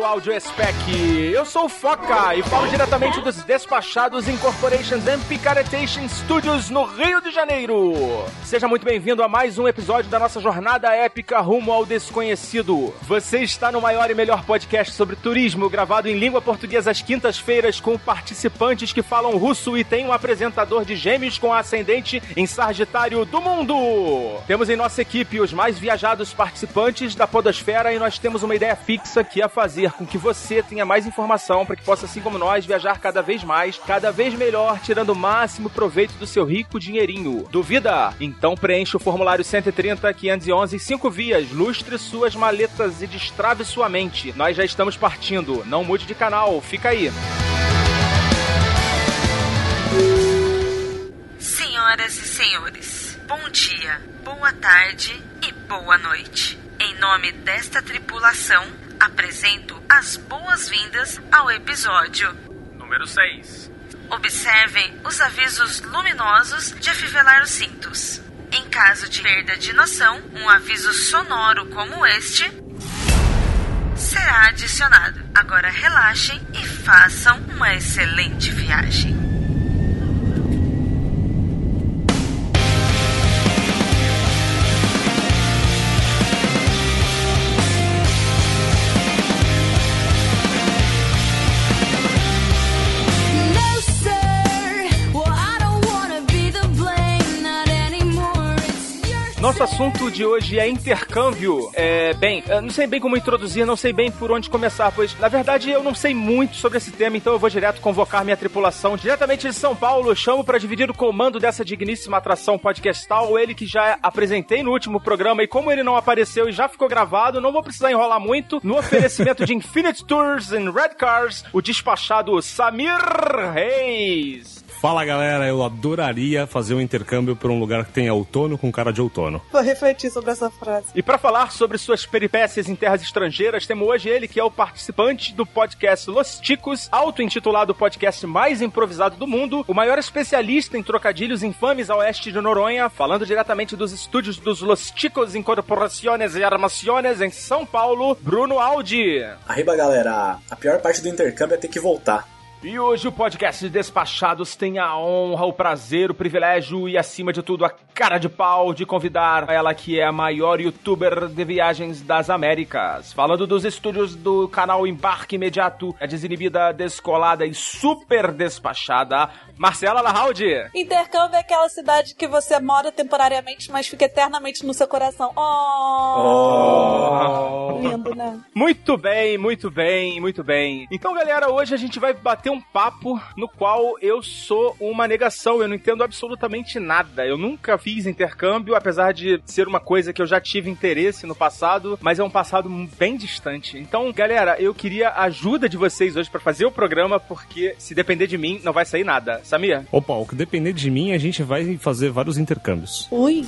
Caro Audio Spec. Eu sou o Foca e falo diretamente dos Despachados Incorporations and Picaretation Studios no Rio de Janeiro. Seja muito bem-vindo a mais um episódio da nossa jornada épica rumo ao desconhecido. Você está no maior e melhor podcast sobre turismo, gravado em língua portuguesa às quintas-feiras com participantes que falam russo e tem um apresentador de gêmeos com ascendente em Sagitário do mundo. Temos em nossa equipe os mais viajados participantes da podosfera e nós temos uma ideia fixa que é fazer com que você tenha mais informação para que possa, assim como nós, viajar cada vez mais, cada vez melhor, tirando o máximo proveito do seu rico dinheirinho. Duvida? Então preencha o formulário 130 511 5 vias, lustre suas maletas e destrave sua mente. Nós já estamos partindo. Não mude de canal, fica aí. Senhoras e senhores, bom dia, boa tarde e boa noite. Em nome desta tripulação, apresento as boas-vindas ao episódio. Número 6. Observem os avisos luminosos de afivelar os cintos. Em caso de perda de noção, um aviso sonoro como este será adicionado. Agora relaxem e façam uma excelente viagem. Nosso assunto de hoje é intercâmbio. É, bem, não sei bem como introduzir, não sei bem por onde começar, pois na verdade eu não sei muito sobre esse tema, então eu vou direto convocar minha tripulação diretamente de São Paulo. Chamo para dividir o comando dessa digníssima atração podcastal, ele que já apresentei no último programa e como ele não apareceu e já ficou gravado, não vou precisar enrolar muito. No oferecimento de Infinite Tours and Red Cars, o despachado Samir Reis. Fala galera, eu adoraria fazer um intercâmbio para um lugar que tenha outono com cara de outono. Vou refletir sobre essa frase. E para falar sobre suas peripécias em terras estrangeiras, temos hoje ele que é o participante do podcast Los Ticos, auto-intitulado podcast mais improvisado do mundo, o maior especialista em trocadilhos infames a oeste de Noronha, falando diretamente dos estúdios dos Los Ticos Incorporaciones e Armaciones em São Paulo, Bruno Aldi. Arriba, galera. A pior parte do intercâmbio é ter que voltar. E hoje o podcast Despachados tem a honra, o prazer, o privilégio e, acima de tudo, a cara de pau de convidar ela que é a maior youtuber de viagens das Américas. Falando dos estúdios do canal Embarque Imediato, a desinibida, descolada e super despachada, Marcela Lahaldi. Intercâmbio é aquela cidade que você mora temporariamente, mas fica eternamente no seu coração. Oh! Lindo, né? Muito bem, muito bem, muito bem. Então, galera, hoje a gente vai bater um papo no qual eu sou uma negação. Eu não entendo absolutamente nada. Eu nunca fiz intercâmbio, apesar de ser uma coisa que eu já tive interesse no passado, mas é um passado bem distante. Então, galera, eu queria a ajuda de vocês hoje para fazer o programa, porque se depender de mim, não vai sair nada. Samir? Opa, o que depender de mim, a gente vai fazer vários intercâmbios. Ui!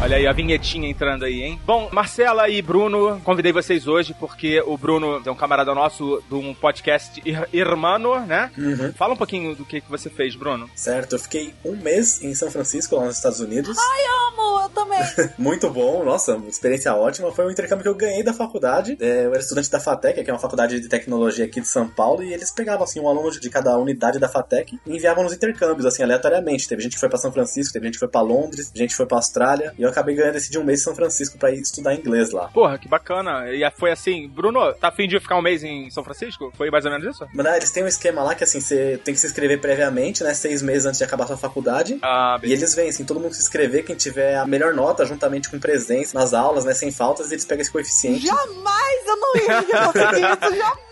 Olha aí a vinhetinha entrando aí, hein? Bom, Marcela e Bruno, convidei vocês hoje porque o Bruno é um camarada nosso de um podcast Ir Irmano, né? Uhum. Fala um pouquinho do que, que você fez, Bruno. Certo, eu fiquei um mês em São Francisco, lá nos Estados Unidos. Ai, amo! Eu também! Muito bom, nossa, uma experiência ótima. Foi um intercâmbio que eu ganhei da faculdade. É, eu era estudante da FATEC, que é uma faculdade de tecnologia aqui de São Paulo, e eles pegavam assim um aluno de cada unidade da FATEC e enviavam nos intercâmbios, assim, aleatoriamente. Teve gente que foi pra São Francisco, teve gente que foi pra Londres, gente que foi pra Austrália, e eu acabei ganhando esse de um mês em São Francisco pra ir estudar inglês lá. Porra, que bacana. E foi assim, Bruno, tá afim de ficar um mês em São Francisco? Foi mais ou menos isso? Mas né, eles têm um esquema lá que assim, você tem que se inscrever previamente, né? Seis meses antes de acabar a sua faculdade. Ah, E eles vêm, assim, todo mundo se inscrever, quem tiver a melhor nota, juntamente com presença nas aulas, né, sem faltas, eles pegam esse coeficiente. Jamais eu não ia conseguir isso! Jamais!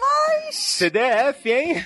CDF, hein?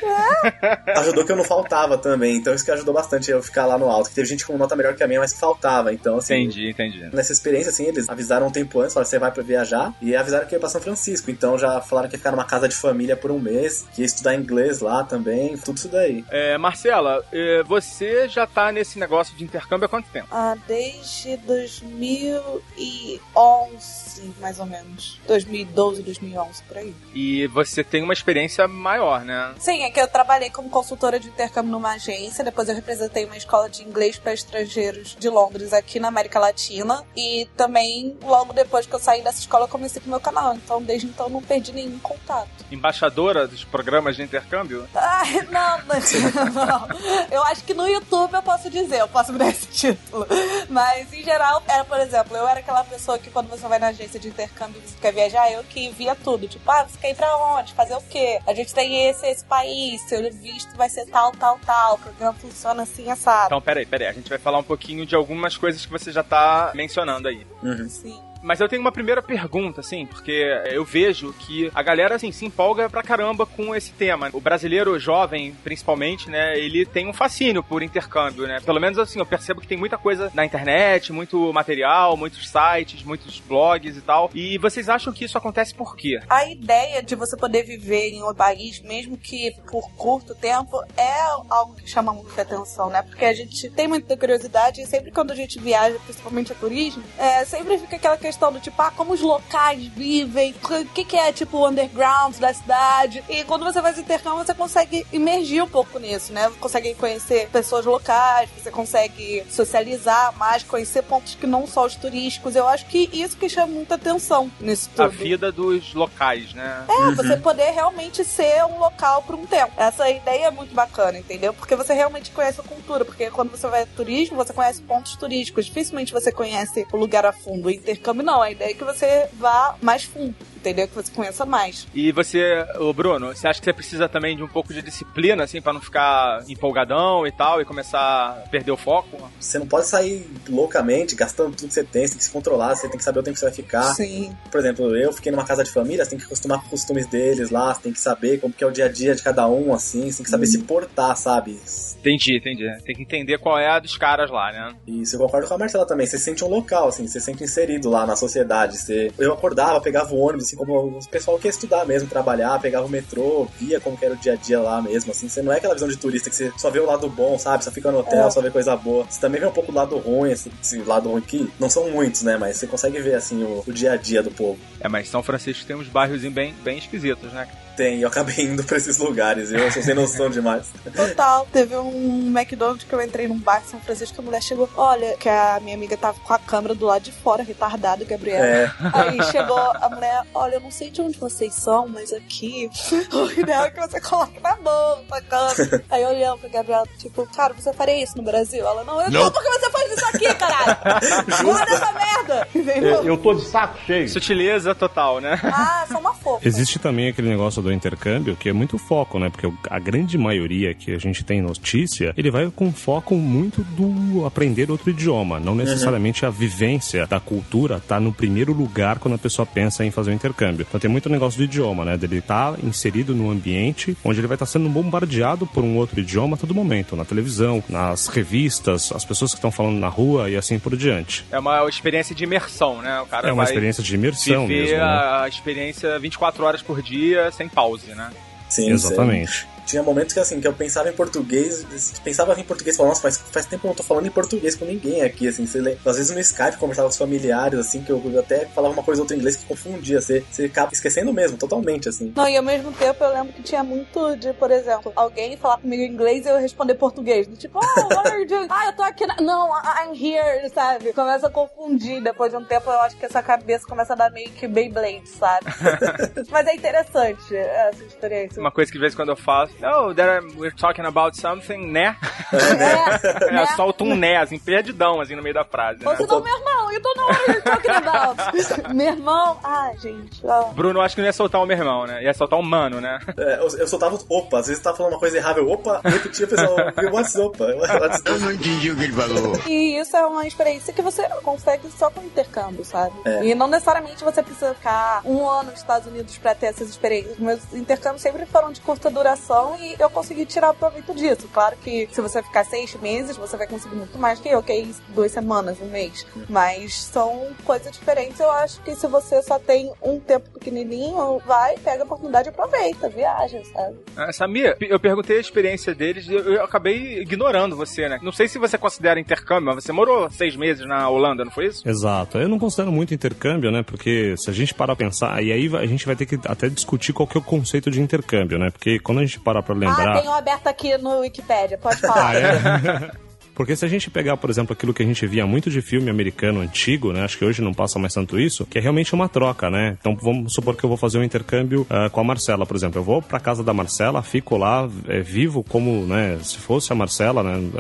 Ajudou que eu não faltava também, então isso que ajudou bastante eu ficar lá no alto. Que teve gente com nota melhor que a minha, mas que faltava. Então, assim. Entendi, entendi. Nessa experiência, assim, eles avisaram um tempo antes, falaram você vai pra viajar, e avisaram que ia pra São Francisco. Então já falaram que ia ficar numa casa de família por um mês, que ia estudar inglês lá também, tudo isso daí. É, Marcela, é, você já tá nesse negócio de intercâmbio há quanto tempo? Ah, desde 2011, mais ou menos. 2012, 2011, por aí. E você tem uma experiência maior, né? Sim, é que eu trabalhei como consultora de intercâmbio numa agência, depois eu representei uma escola de inglês para estrangeiros de Londres aqui na América Latina e também logo depois que eu saí dessa escola eu comecei com o meu canal, então desde então não perdi nenhum contato. Embaixadora dos programas de intercâmbio? Ai, não, não, não. Eu acho que no YouTube eu posso dizer, eu posso me dar esse título. Mas em geral, era, por exemplo, eu era aquela pessoa que quando você vai na agência de intercâmbio e você quer viajar, eu que via tudo. Tipo, ah, você quer ir pra onde? Fazer o quê? A gente tem esse, esse país, seu visto vai ser tal, tal, tal. O programa funciona assim, assado. Então, peraí, peraí. A gente vai falar um pouquinho de algumas coisas que você já tá mencionando aí. Sim. Mas eu tenho uma primeira pergunta, assim, porque eu vejo que a galera, assim, se empolga pra caramba com esse tema. O brasileiro jovem, principalmente, né, ele tem um fascínio por intercâmbio, né? Pelo menos, assim, eu percebo que tem muita coisa na internet, muito material, muitos sites, muitos blogs e tal. E vocês acham que isso acontece por quê? A ideia de você poder viver em um país, mesmo que por curto tempo, é algo que chama muita atenção, né? Porque a gente tem muita curiosidade e sempre quando a gente viaja, principalmente a turismo, é, sempre fica aquela questão do tipo, ah, como os locais vivem, o que, que é tipo o underground da cidade. E quando você faz intercâmbio, você consegue imergir um pouco nisso, né? Você consegue conhecer pessoas locais, você consegue socializar mais, conhecer pontos que não só os turísticos. Eu acho que isso que chama muita atenção nisso tudo. A vida dos locais, né? É, você poder realmente ser um local por um tempo. Essa ideia é muito bacana, entendeu? Porque você realmente conhece a cultura. Porque quando você vai turismo, você conhece pontos turísticos. Dificilmente você conhece o lugar a fundo. O intercâmbio não. A ideia é que você vá mais fundo. Entendeu? Que você conheça mais. E você, ô Bruno, você acha que você precisa também de um pouco de disciplina, assim, pra não ficar empolgadão e tal, e começar a perder o foco? Você não pode sair loucamente, gastando tudo que você tem, você tem que se controlar, você tem que saber o tempo que você vai ficar. Sim. Por exemplo, eu fiquei numa casa de família, você tem que acostumar com os costumes deles lá, você tem que saber como que é o dia a dia de cada um, assim, você tem que saber se portar, sabe? Entendi, entendi. Tem que entender qual é a dos caras lá, né? Isso, eu concordo com a Marcela também. Você se sente um local, assim, você se sente inserido lá na sociedade. Você... Eu acordava, pegava o ônibus, assim, como o pessoal que ia estudar mesmo, trabalhar, pegava o metrô, via como era o dia a dia lá mesmo, assim. Você não é aquela visão de turista que você só vê o lado bom, sabe? Só fica no hotel, É. só vê coisa boa. Você também vê um pouco do lado ruim, assim, esse lado ruim que não são muitos, né? Mas você consegue ver, assim, o, o dia a dia do povo. É, mas São Francisco tem uns bairros bem, bem esquisitos, né? Tem, eu acabei indo pra esses lugares, viu? Eu sou sem noção demais. Total. Teve um McDonald's que eu entrei num bar em São Francisco que a mulher chegou. Olha, que a minha amiga tava com a câmera do lado de fora, retardado, Gabriela. É. Aí chegou a mulher, olha, eu não sei de onde vocês são, mas aqui o ideal é que você coloque na mão, na câmera. Aí eu olhando pra Gabriela, tipo, cara, você faria isso no Brasil? Ela, não, eu não, porque você faz isso aqui, caralho! Guarda essa merda! Entendeu? Eu, eu tô de saco cheio. Sutileza total, né? Ah, sou uma fofa. Existe também aquele negócio do intercâmbio que é muito foco, né? Porque a grande maioria que a gente tem notícia, ele vai com foco muito do aprender outro idioma. Não necessariamente a vivência da cultura tá no primeiro lugar quando a pessoa pensa em fazer o intercâmbio. Então tem muito negócio do idioma, né? Dele estar inserido num ambiente onde ele vai estar sendo bombardeado por um outro idioma a todo momento. Na televisão, nas revistas, as pessoas que estão falando na rua e assim por diante. É uma experiência de imersão, né? O cara É uma vai experiência de imersão viver mesmo, né? a experiência 24 horas por dia, sem pause, né? Sim, Exatamente. Tinha momentos que assim, que eu pensava em português, pensava em português, falava, nossa, faz, faz tempo que eu não tô falando em português com ninguém aqui, assim, você lê- às vezes no Skype conversava com os familiares, assim, que eu até falava uma coisa ou outra em inglês que confundia, você, você acaba esquecendo mesmo, totalmente, assim. Não, e ao mesmo tempo eu lembro que tinha muito de, por exemplo, alguém falar comigo em inglês e eu responder português. Do tipo, oh, what are you doing? ah, eu tô aqui na... Não, I'm here, sabe? Começa a confundir. Depois de um tempo eu acho que essa cabeça começa a dar meio que Beyblade, sabe? Mas é interessante essa experiência. Uma coisa que de vez em quando eu faço, oh, there we're talking about something, né? É, Eu né? solto um né, assim, perdidão, assim, no meio da frase, Ou né? se não, meu irmão, you don't know what you're talking about. meu irmão, ah, gente, ó. Bruno, acho que não ia soltar o meu irmão, né? Ia soltar um mano, né? É, eu, eu soltava os opa, às vezes tava falando uma coisa errada, eu opa, repetia, o pessoal, what's opa? Eu não entendi o que ele falou. E isso é uma experiência que você consegue só com intercâmbio, sabe? É. E não necessariamente você precisa ficar um ano nos Estados Unidos pra ter essas experiências. Meus intercâmbios sempre foram de curta duração e eu consegui tirar proveito disso. Claro que se você ficar seis meses, você vai conseguir muito mais que eu, que é duas semanas, um mês. Mas são coisas diferentes. Eu acho que se você só tem um tempo pequenininho, vai, pega a oportunidade e aproveita, viaja, sabe? Ah, Samir, eu perguntei a experiência deles e eu, eu acabei ignorando você, né? Não sei se você considera intercâmbio, mas você morou seis meses na Holanda, não foi isso? Exato. Eu não considero muito intercâmbio, né? Porque se a gente parar pra pensar, e aí a gente vai ter que até discutir qual que é o conceito de intercâmbio, né? Porque quando a gente parar pra Ah, lembrar. tem um aberto aqui no Wikipedia, pode falar. Ah, é? Porque se a gente pegar, por exemplo, aquilo que a gente via muito de filme americano antigo, né? Acho que hoje não passa mais tanto isso, que é realmente uma troca, né? Então vamos supor que eu vou fazer um intercâmbio ah, com a Marcela, por exemplo. Eu vou pra casa da Marcela, fico lá, é, vivo como, né? Se fosse a Marcela, né?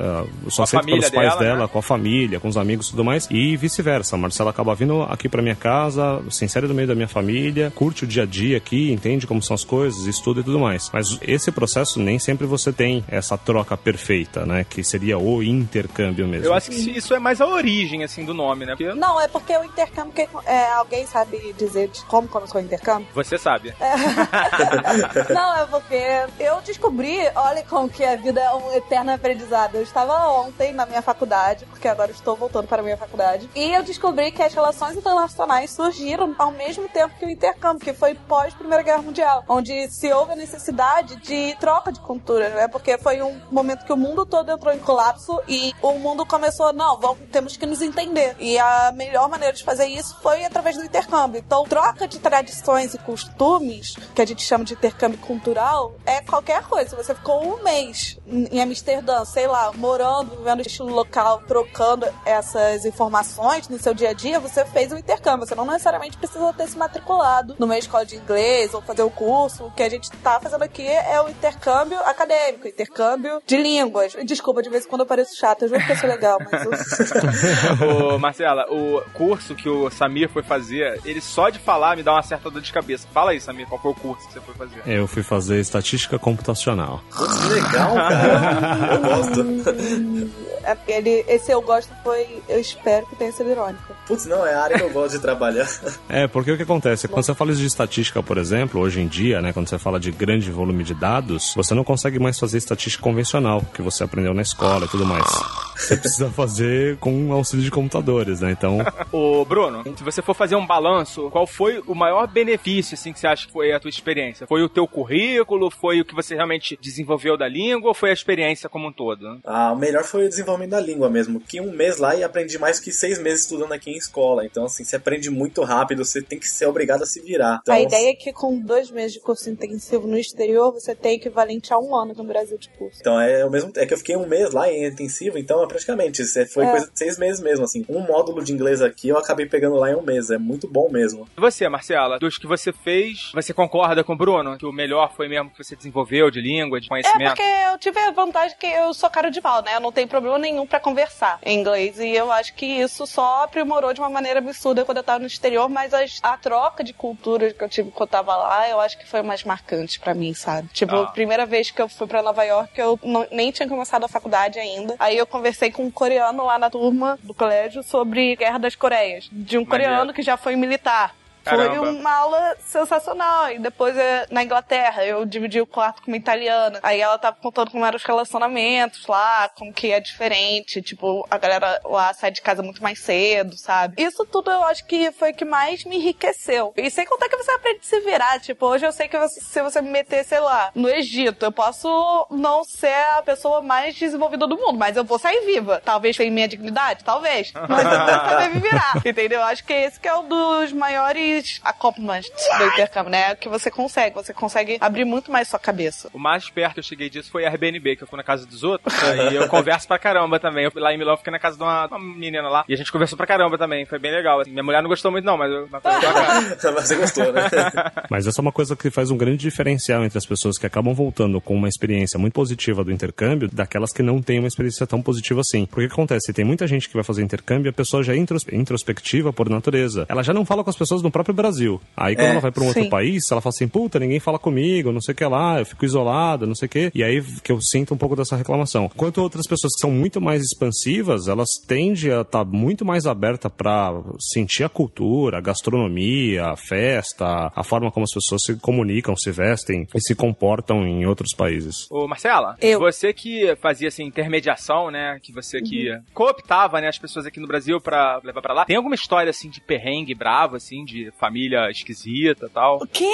Com a aceito pelos pais dela, dela, né? com a família, com os amigos e tudo mais. E vice-versa. A Marcela acaba vindo aqui pra minha casa, se insere no meio da minha família, curte o dia a dia aqui, entende como são as coisas, estuda e tudo mais. Mas esse processo nem sempre você tem essa troca perfeita, né? Que seria o intercâmbio mesmo. Eu acho que isso é mais a origem, assim, do nome, né? Porque Não, é porque o intercâmbio. que- é, alguém sabe dizer de como começou o intercâmbio? você sabe. Não, é porque eu descobri, olha como que a vida é um eterno aprendizado. Eu estava ontem na minha faculdade, porque agora estou voltando para a minha faculdade, e eu descobri que as relações internacionais surgiram ao mesmo tempo que o intercâmbio, que foi pós Primeira Guerra Mundial, onde se houve a necessidade de troca de cultura, né? Porque foi um momento que o mundo todo entrou em colapso e o mundo começou, não, vamos, temos que nos entender. E a melhor maneira de fazer isso foi através do intercâmbio. Então, troca de tradições e costumes, que a gente chama de intercâmbio cultural, é qualquer coisa. Você ficou um mês em Amsterdã, sei lá, morando, vivendo estilo local, trocando essas informações no seu dia a dia, você fez o intercâmbio. Você não necessariamente precisa ter se matriculado numa escola de inglês ou fazer o curso. O que a gente tá fazendo aqui é o intercâmbio acadêmico, intercâmbio de línguas. Desculpa, de vez em quando eu pareço chata, eu juro que eu sou legal, mas eu... Ô, Marcela, o curso que o Samir foi fazer, ele só de falar me dá uma certa dor de cabeça. Fala aí, Samir, qual foi o curso que você foi fazer? Eu fui fazer estatística computacional. Putz, que legal, cara. Eu gosto. É, ele, esse eu gosto foi, eu espero que tenha sido irônico. Putz, não, é a área que eu gosto de trabalhar. É, porque o que acontece? Quando você fala de estatística, por exemplo, hoje em dia, né, quando você fala de grande volume de dados, você não consegue mais fazer estatística convencional, que você aprendeu na escola e tudo mais. Você precisa fazer com auxílio de computadores, né? Então, Ô, Bruno, se você for fazer um balanço, qual foi o maior benefício, assim, que você acha que foi a tua experiência? Foi o teu currículo? Foi o que você realmente desenvolveu da língua? Ou foi a experiência como um todo? Ah, o melhor foi o desenvolvimento da língua mesmo. Que um mês lá e aprendi mais que seis meses estudando aqui em escola. Então, assim, você aprende muito rápido, você tem que ser obrigado a se virar. Então, a ideia é que com dois meses de curso intensivo no exterior, você tem equivalente a um ano no Brasil de curso. Então é o mesmo. É que eu fiquei um mês lá em intensivo, então é praticamente. isso é- Foi É. coisa de seis meses mesmo, assim. Um módulo de inglês aqui eu acabei pegando lá em um mês. É muito bom mesmo. E você, Marcela, dos que você fez, você concorda com o Bruno? Que o melhor foi mesmo que você desenvolveu de língua, de É, conhecimento? porque eu tive a vantagem que eu sou cara de pau, né? Eu não tenho problema nenhum pra conversar em inglês. E eu acho que isso só aprimorou de uma maneira absurda quando eu tava no exterior. Mas as- a troca de cultura que eu tive quando eu tava lá, eu acho que foi mais marcante pra mim, sabe? Tipo, Ah. a primeira vez que eu fui pra Nova York, eu não- nem tinha começado a faculdade ainda. Aí eu conversei com um coreano lá na turma do colégio sobre Guerra das Coreias. De um coreano que já foi militar. Foi Caramba. uma aula sensacional. E depois, eh, na Inglaterra, eu dividi o quarto com uma italiana. Aí ela tava contando como eram os relacionamentos lá, como que é diferente. Tipo, a galera lá sai de casa muito mais cedo, sabe? Isso tudo eu acho que foi o que mais me enriqueceu. E sem contar que você aprende a se virar. Tipo, hoje eu sei que você- se você me meter, sei lá, no Egito, eu posso não ser a pessoa mais desenvolvida do mundo, mas eu vou sair viva. Talvez sem minha dignidade, talvez. Mas eu vou saber me virar. Entendeu? Acho que esse que é um dos maiores accomplishments do intercâmbio, né? Que você consegue, você consegue abrir muito mais sua cabeça. O mais perto que eu cheguei disso foi Airbnb, que eu fui na casa dos outros. e eu converso pra caramba também. Eu, lá em Milão, fiquei na casa de uma, uma menina lá. E a gente conversou pra caramba também. Foi bem legal. Assim, minha mulher não gostou muito, não, mas, eu, mas você gostou, né? Mas essa é uma coisa que faz um grande diferencial entre as pessoas que acabam voltando com uma experiência muito positiva do intercâmbio, daquelas que não têm uma experiência tão positiva assim. Porque o que acontece? Tem muita gente que vai fazer intercâmbio e a pessoa já é intros- introspectiva por natureza. Ela já não fala com as pessoas no próprio Brasil. Aí quando É, ela vai pra um outro sim. país, ela fala assim, puta, ninguém fala comigo, não sei o que lá, eu fico isolada, não sei o que. E aí que eu sinto um pouco dessa reclamação. Enquanto outras pessoas que são muito mais expansivas, elas tendem a estar muito mais aberta pra sentir a cultura, a gastronomia, a festa, a forma como as pessoas se comunicam, se vestem e se comportam em outros países. Ô, Marcela, Eu. você que fazia assim, intermediação, né? Que você que Uhum. cooptava, né, as pessoas aqui no Brasil pra levar pra lá. Tem alguma história assim de perrengue bravo, assim, de família esquisita e tal? O quê?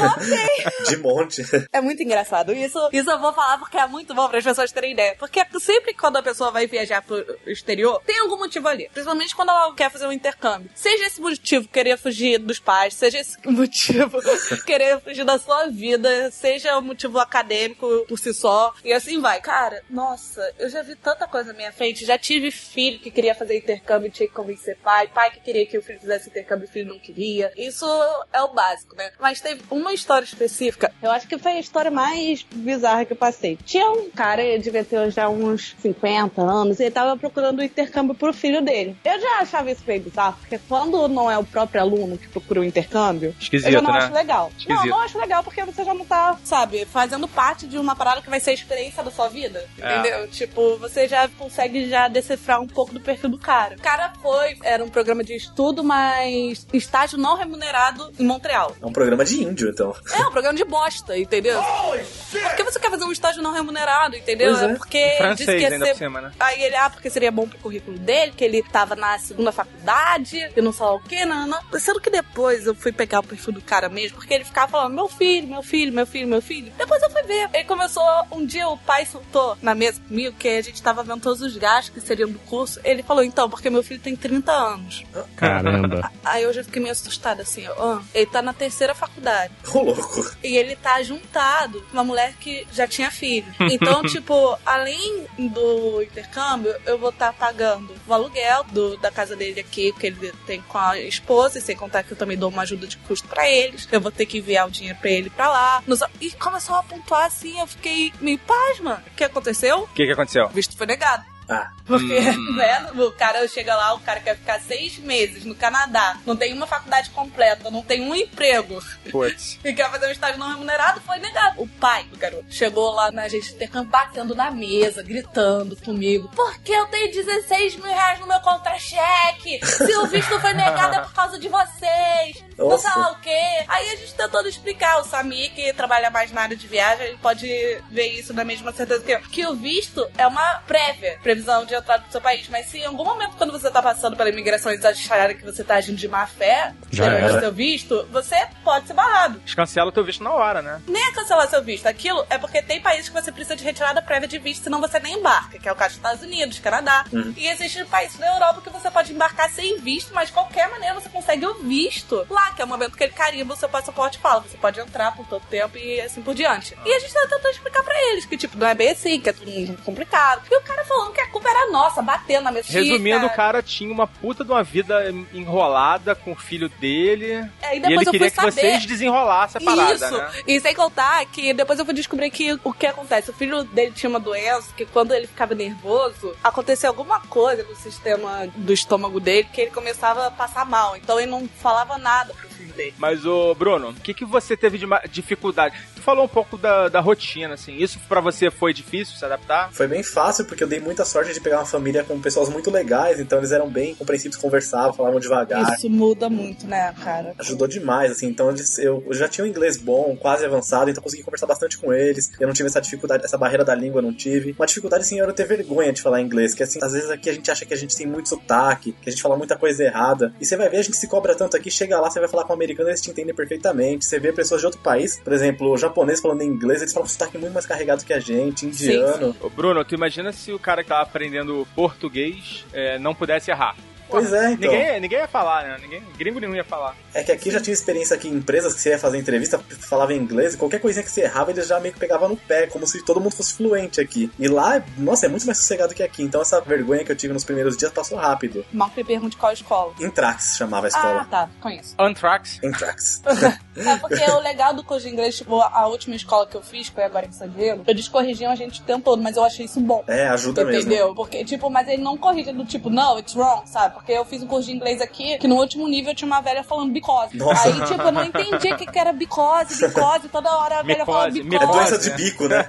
De monte. É muito engraçado. Isso, isso eu vou falar porque é muito bom para as pessoas terem ideia. Porque sempre quando a pessoa vai viajar pro exterior, tem algum motivo ali. Principalmente quando ela quer fazer um intercâmbio. Seja esse motivo querer fugir dos pais, seja esse motivo querer fugir da sua vida, seja o motivo acadêmico por si só. E assim vai. Cara, nossa, eu já vi tanta coisa na minha frente. Já tive filho que queria fazer intercâmbio e tinha que convencer pai. Pai que queria que o filho fizesse intercâmbio e o filho não queria. Isso é o básico, né? Mas teve uma história específica. Eu acho que foi a história mais bizarra que eu passei. Tinha um cara, ele devia ter já uns 50 anos, e ele tava procurando um intercâmbio pro filho dele. Eu já achava isso bem bizarro, porque quando não é o próprio aluno que procura o intercâmbio, Esquisito, eu já não né? acho legal. Esquisito. Não, não acho legal porque você já não tá, sabe, fazendo parte de uma parada que vai ser a experiência da sua vida. É. Entendeu? Tipo, você já consegue já decifrar um pouco do perfil do cara. O cara foi, era um programa de estudo, mas estágio não remunerado em Montreal. É um programa de índio, então. É um programa de bosta, entendeu? Por que você quer fazer um estágio não remunerado, entendeu? Pois é. porque Em francês disse que ia ainda ser... por cima, né? Aí ele, ah, porque seria bom pro currículo dele, que ele tava na segunda faculdade, e não sei o que, não, não. Sendo que depois eu fui pegar o perfil do cara mesmo, porque ele ficava falando, meu filho, meu filho, meu filho, meu filho. Depois eu fui ver. Ele começou, um dia o pai soltou na mesa comigo, que a gente tava vendo todos os gastos que seriam do curso. Ele falou, então, porque meu filho tem 30 anos. Caramba. Aí eu já fiquei meio assustada, assim, ó. Ah, ele tá na terceira faculdade. Ô, louco. E ele tá juntado com uma mulher que já tinha filho. Então, tipo, além do intercâmbio, eu vou estar pagando o aluguel do, da casa dele aqui, que ele tem com a esposa, e sem contar que eu também dou uma ajuda de custo pra eles. Eu vou ter que enviar o dinheiro pra ele pra lá. Nos- E começou a pontuar assim, eu fiquei meio pasma. O que aconteceu? O que que aconteceu? O visto foi negado. Ah, Porque, Hum. né, o cara chega lá, o cara quer ficar seis meses no Canadá, não tem uma faculdade completa, não tem um emprego Putz. e quer fazer um estágio não remunerado, foi negado. O pai do garoto chegou lá na gente intercâmbio, batendo na mesa, gritando comigo. Porque eu tenho 16 mil reais no meu contra-cheque? Se o visto foi negado é por causa de vocês. Não sei Nossa. lá o quê. Aí a gente tentou explicar. O Samir, que trabalha mais na área de viagem, ele pode ver isso na mesma certeza que eu. Que o visto é uma prévia previsão de entrada do seu país. Mas se em algum momento, quando você tá passando pela imigração, eles acharem que você tá agindo de má fé, Já seu visto, você pode ser barrado Cancela o teu visto na hora, né? nem é cancelar seu visto. Aquilo é porque tem países que você precisa de retirada prévia de visto, senão você nem embarca, que é o caso dos Estados Unidos, Canadá. E existem países na Europa que você pode embarcar sem visto, mas de qualquer maneira você consegue o visto lá, que é o momento que ele carimba o seu passaporte e fala, você pode entrar por todo tempo e assim por diante. E a gente tá tentando explicar pra eles que, tipo, não é bem assim, que é tudo muito complicado. E o cara falando que a culpa era nossa, batendo na mesa. Resumindo, o cara. tinha uma puta de uma vida enrolada com o filho dele. É, e e depois ele eu queria que vocês desenrolassem a parada, Isso. né? E sem contar que depois eu fui descobrir que o que acontece. O filho dele tinha uma doença que quando ele ficava nervoso, acontecia alguma coisa no sistema do estômago dele que ele começava a passar mal. Então ele não falava nada pro filho dele. Mas, ô Bruno, o que, que você teve de dificuldade? Tu falou um pouco da, da rotina, assim. Isso pra você foi difícil se adaptar? foi bem fácil, porque eu dei muita sorte de pegar uma família com pessoas muito legais, então eles eram bem compreensivos, conversavam, falavam devagar. Isso muda muito, né, cara? Ajudou demais, assim, então eles, eu, eu já tinha um inglês bom, quase avançado, então consegui conversar bastante com eles. Eu não tive essa dificuldade, essa barreira da língua, eu não tive. Uma dificuldade, assim, era eu ter vergonha de falar inglês, que assim, às vezes aqui a gente acha que a gente tem muito sotaque, que a gente fala muita coisa errada. E você vai ver, a gente se cobra tanto aqui, chega lá, você vai falar com um americano, eles te entendem perfeitamente. Você vê pessoas de outro país, por exemplo, japonês falando inglês, eles falam um sotaque muito mais carregado que a gente, indiano. Ô, Bruno, tu imagina se o cara que tá aprendendo português é, não pudesse errar. Pois é, então. Ninguém, ninguém ia falar, né? Ninguém, gringo nenhum ia falar. É que aqui já tinha experiência que em empresas que você ia fazer entrevista, falava em inglês, e qualquer coisinha que você errava, eles já meio que pegavam no pé, como se todo mundo fosse fluente aqui. E lá, nossa, é muito mais sossegado que aqui. Então essa vergonha que eu tive nos primeiros dias passou rápido. Marco me pergunte qual escola. Intrax chamava a Ah, escola. tá, conheço. Anthrax. Intrax. É porque o legal do curso de inglês, tipo, a última escola que eu fiz, que foi agora em San Diego, eles corrigiam a gente o tempo todo, mas eu achei isso bom. É, ajuda mesmo. Entendeu? Porque, tipo, mas ele não corrige do tipo, no, it's wrong, sabe? Porque eu fiz um curso de inglês aqui, que no último nível tinha uma velha falando because. Nossa. Aí, tipo, eu não entendi o que, que era because, because, toda hora a velha falando Micose, because. É doença de bico, né?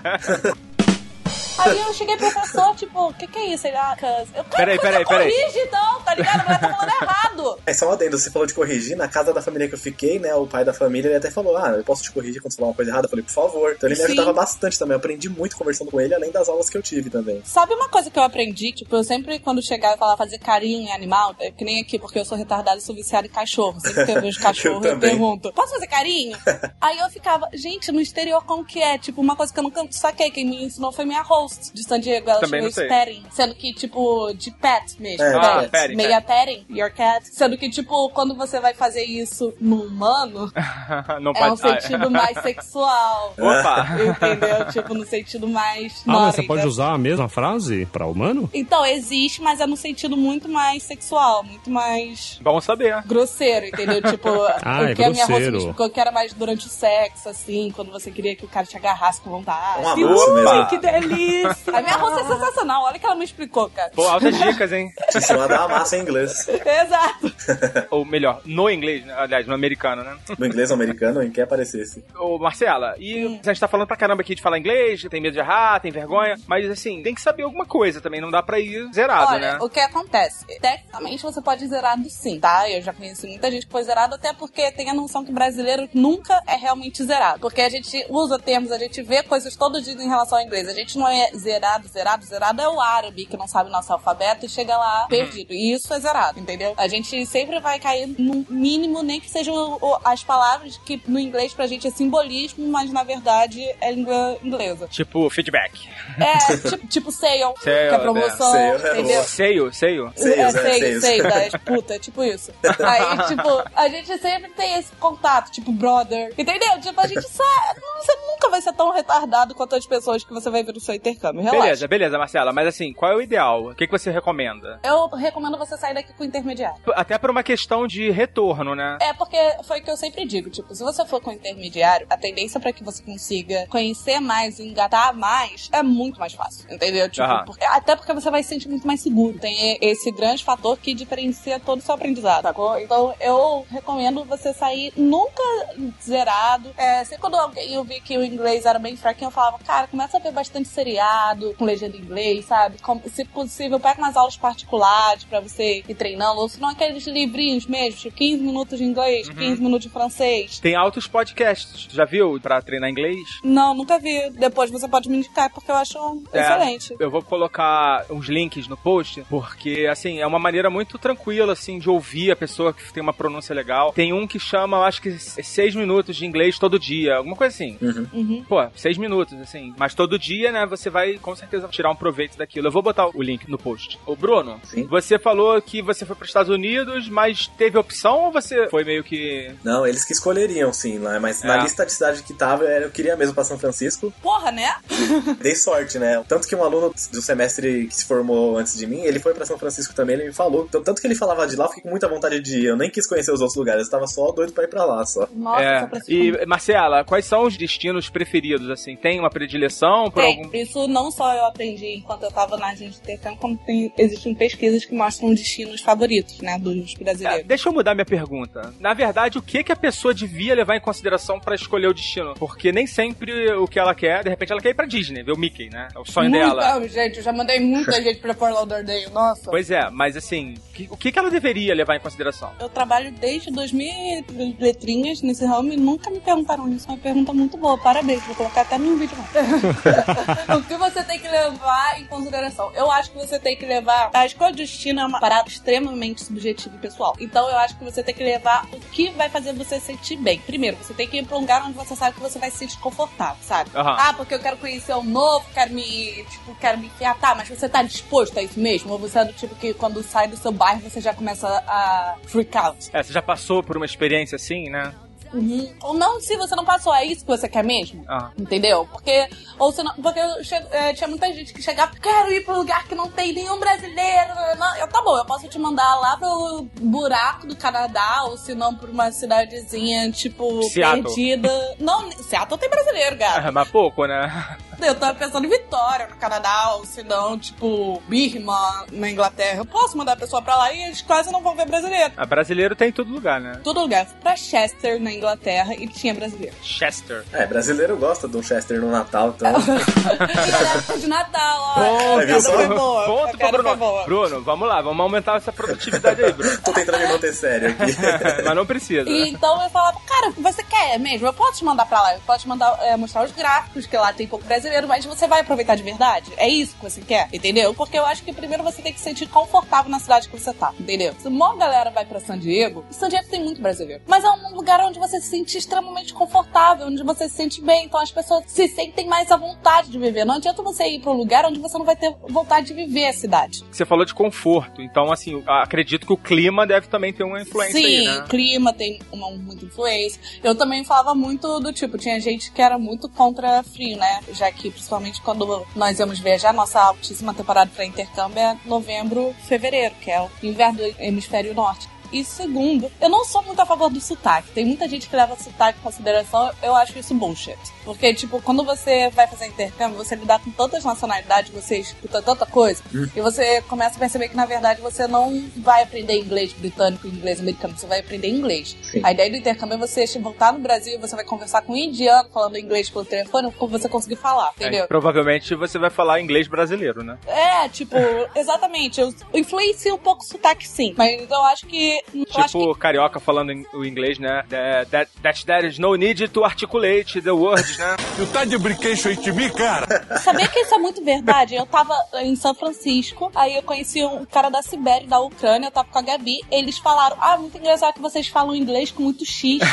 Aí eu cheguei pro professor, tipo, o que que é isso? Ele, ah, cuz. Eu, Peraí, peraí, peraí. corrige então, tá ligado? Mas tá falando errado. É só um adendo, você falou de corrigir, na casa da família que eu fiquei, né, o pai da família, ele até falou, ah, eu posso te corrigir quando você falar uma coisa errada? Eu falei, por favor. Então ele me Sim. ajudava bastante também, eu aprendi muito conversando com ele, além das aulas que eu tive também. Sabe uma coisa que eu aprendi? Tipo, eu sempre, quando chegava e falava fazer carinho em animal, é que nem aqui, porque eu sou retardada e sou viciada em cachorro. Sempre que eu vejo cachorro, Eu eu, pergunto, posso fazer carinho? Aí eu ficava, gente, no exterior como que é? Tipo, uma coisa que eu nunca saquei, quem me ensinou foi minha host de San Diego, ela Também chamou petting, sendo que, tipo, de pet mesmo, É, pet, ah, meia petting, your cat, sendo que, tipo, quando você vai fazer isso no humano, não é um pode... ah, sentido mais sexual. Opa! Entendeu? Tipo, no sentido mais Ah, mas você pode usar a mesma frase pra humano? Então, existe, mas é num sentido muito mais sexual, muito mais Bom saber. grosseiro, entendeu? Tipo, Ah, o é que a minha roça me grosseiro. explicou que era mais durante o sexo, assim, quando você queria que o cara te agarrasse com vontade. Um abraço Ui, mesmo. que delícia! A minha roça é sensacional, olha que ela me explicou, cara. Pô, altas dicas, hein? Te ensinou a dar uma massa em inglês. Exato. Ou melhor, no inglês, né? aliás, no americano, né? No inglês ou americano, em que aparecesse. Ô, Marcela, e a gente tá falando pra caramba aqui de falar inglês, tem medo de errar, tem vergonha, mas assim, tem que saber alguma coisa também, não dá pra ir zerado, Olha, né? o que acontece? Tecnicamente você pode ir zerado sim, tá? Eu já conheci muita gente que foi zerado, até porque tem a noção que brasileiro nunca é realmente zerado. Porque a gente usa termos, a gente vê coisas todo dia em relação ao inglês. A gente não é zerado, zerado, zerado é o árabe que não sabe nosso alfabeto e chega lá perdido. E isso é zerado, entendeu? A gente sempre vai cair no mínimo, nem que sejam as palavras que no inglês pra gente é simbolismo, mas na verdade é língua inglesa. Tipo, feedback. É, tipo, tipo sale, que é promoção, Sale, é entendeu? boa. Seio, seio. Seios, é, é, sei, seios. sei, das puta, tipo isso. Aí, tipo, a gente sempre tem esse contato, tipo, brother. Entendeu? Tipo, a gente sabe. Você nunca vai ser tão retardado quanto as pessoas que você vai ver no seu intercâmbio. Relaxa. Beleza, beleza, Marcela, mas assim, qual é o ideal? O que, que você recomenda? Eu recomendo você sair daqui com o intermediário. Até por uma questão de retorno, né? É porque foi o que eu sempre digo, tipo, se você for com intermediário, a tendência pra que você consiga conhecer mais e engatar mais é muito mais fácil, entendeu? Tipo, Aham. porque- até porque você vai se sentir muito mais seguro. Tem esse grande fator que diferencia todo o seu aprendizado, sacou? Então eu recomendo você sair nunca zerado. É, sempre quando alguém eu vi que o inglês era bem fraquinho, eu falava, cara, começa a ver bastante seriado com legenda em inglês, sabe? Com- se possível, pega umas aulas particulares pra você ir treinando, ou se não aqueles livrinhos mesmo, tipo 15 minutos de inglês, Uhum. 15 minutos de francês. Tem altos podcasts, tu já viu? Pra treinar inglês? Não, nunca vi. Depois você pode me indicar, porque eu acho É, excelente. Eu vou colocar uns links no post, porque, assim, é uma maneira muito tranquila, assim, de ouvir a pessoa que tem uma pronúncia legal. Tem um que chama, eu acho que, é seis minutos de inglês todo dia, alguma coisa assim. Uhum. Pô, seis minutos, assim. Mas todo dia, né, você vai com certeza tirar um proveito daquilo. Eu vou botar o link no post. Ô, Bruno, Sim. você falou que você foi para os Estados Unidos, mas teve opção ou você foi meio que. Não, eles que escolheriam, sim, lá, mas na É. lista de cidade que tava, eu queria mesmo pra São Francisco. Porra, né? Dei sorte, né? Tanto que um aluno do semestre que se formou antes de mim, ele foi pra São Francisco também, ele me falou. Então, tanto que ele falava de lá, eu fiquei com muita vontade de ir. Eu nem quis conhecer os outros lugares, eu tava só doido pra ir pra lá, só. Nossa, é. E, Marcela, quais são os destinos preferidos, assim? Tem uma predileção por Tem. algum. Isso não só eu aprendi enquanto eu tava na agência de intercâmbio, como tem, existem pesquisas que mostram destinos favoritos, né, dos É, brasileiros. deixa eu mudar minha pergunta. Na verdade, o que que a pessoa devia levar em consideração pra escolher o destino? Porque nem sempre o que ela quer, de repente ela quer ir pra Disney, ver o Mickey, né? É o sonho Muita dela. gente, eu já mandei muita gente pra Fort Lauderdale, nossa. Pois é, mas assim, que- o que que ela deveria levar em consideração? Eu trabalho desde 2000 e letrinhas nesse ramo e nunca me perguntaram isso. É uma pergunta muito boa. Parabéns, vou colocar até no vídeo. lá. o que você tem que levar em consideração? Eu acho que você tem que levar. A escolha de destino é uma parada extremamente subjetiva e pessoal. Então eu acho que você tem que levar o que vai fazer você se sentir bem. Primeiro, você tem que ir pra um lugar onde você sabe que você vai se sentir confortável, sabe? Aham. Ah, porque eu quero conhecer o novo, quero me. Tipo, quero me enfiar. Tá, mas você tá disposto a isso mesmo? Ou você é do tipo que quando sai do seu bairro você já começa a freak out? É, você já passou por uma experiência assim, né? Uhum. Ou não, se você não passou, é isso que você quer mesmo? Ah. Entendeu? Porque, ou se não, porque eh, tinha muita gente que chegava, quero ir pra um lugar que não tem nenhum brasileiro. Não, eu, tá bom, eu posso te mandar lá pro buraco do Canadá, ou se não, pra uma cidadezinha, tipo, Seattle. perdida. Não, Seattle tem brasileiro, gato. Ah, Mas pouco, né? Eu tava pensando em Vitória, no Canadá, ou se não, tipo, Birma, na Inglaterra. Eu posso mandar a pessoa pra lá e eles quase não vão ver brasileiro. Ah, brasileiro tem em todo lugar, né? Todo lugar. Pra Chester, na Inglaterra, e tinha brasileiro. Chester. É, brasileiro gosta de um Chester no Natal, então. De Natal, ó. Ponto, só? foi boa. Ponto a pro piada foi Bruno. boa. Bruno, vamos lá, vamos aumentar essa produtividade aí, Bruno. Tô tentando me manter sério aqui. Mas não precisa. E então eu falava, cara, você quer mesmo? Eu posso te mandar pra lá, eu posso te mandar é, mostrar os gráficos, que lá tem pouco brasileiro, mas você vai aproveitar de verdade? É isso que você quer, entendeu? Porque eu acho que primeiro você tem que se sentir confortável na cidade que você tá, entendeu? Se uma galera vai pra San Diego, San Diego tem muito brasileiro, mas é um lugar onde você se sente extremamente confortável, onde você se sente bem, então as pessoas se sentem mais à vontade de viver. Não adianta você ir pra um lugar onde você não vai ter vontade de viver a cidade. Você falou de conforto, então assim, acredito que o clima deve também ter uma influência Sim, aí, né? clima tem uma muita influência. Eu também falava muito do tipo, tinha gente que era muito contra frio, né? Já que principalmente quando nós íamos viajar, nossa altíssima temporada para intercâmbio é novembro, fevereiro, que é o inverno do hemisfério norte. E segundo, eu não sou muito a favor do sotaque. Tem muita gente que leva sotaque em consideração, eu acho isso bullshit. Porque, tipo, quando você vai fazer intercâmbio, você lidar com tantas nacionalidades, você escuta tanta coisa, e você começa a perceber que, na verdade, você não vai aprender inglês britânico inglês americano, você vai aprender inglês. Sim. A ideia do intercâmbio é você voltar no Brasil, você vai conversar com um indiano falando inglês pelo telefone, como você conseguir falar, entendeu? É, provavelmente você vai falar inglês brasileiro, né? É, tipo, exatamente. Eu influencia um pouco o sotaque, sim. Mas eu acho que. Tipo, que carioca falando o inglês, né? That, that, there is no need to articulate the words, né? Tu tá de brinquedo aí de mim, cara? Sabia que isso é muito verdade? Eu tava em São Francisco, aí eu conheci um cara da Sibéria, da Ucrânia, eu tava com a Gabi, eles falaram: Ah, muito engraçado que vocês falam inglês com muito X.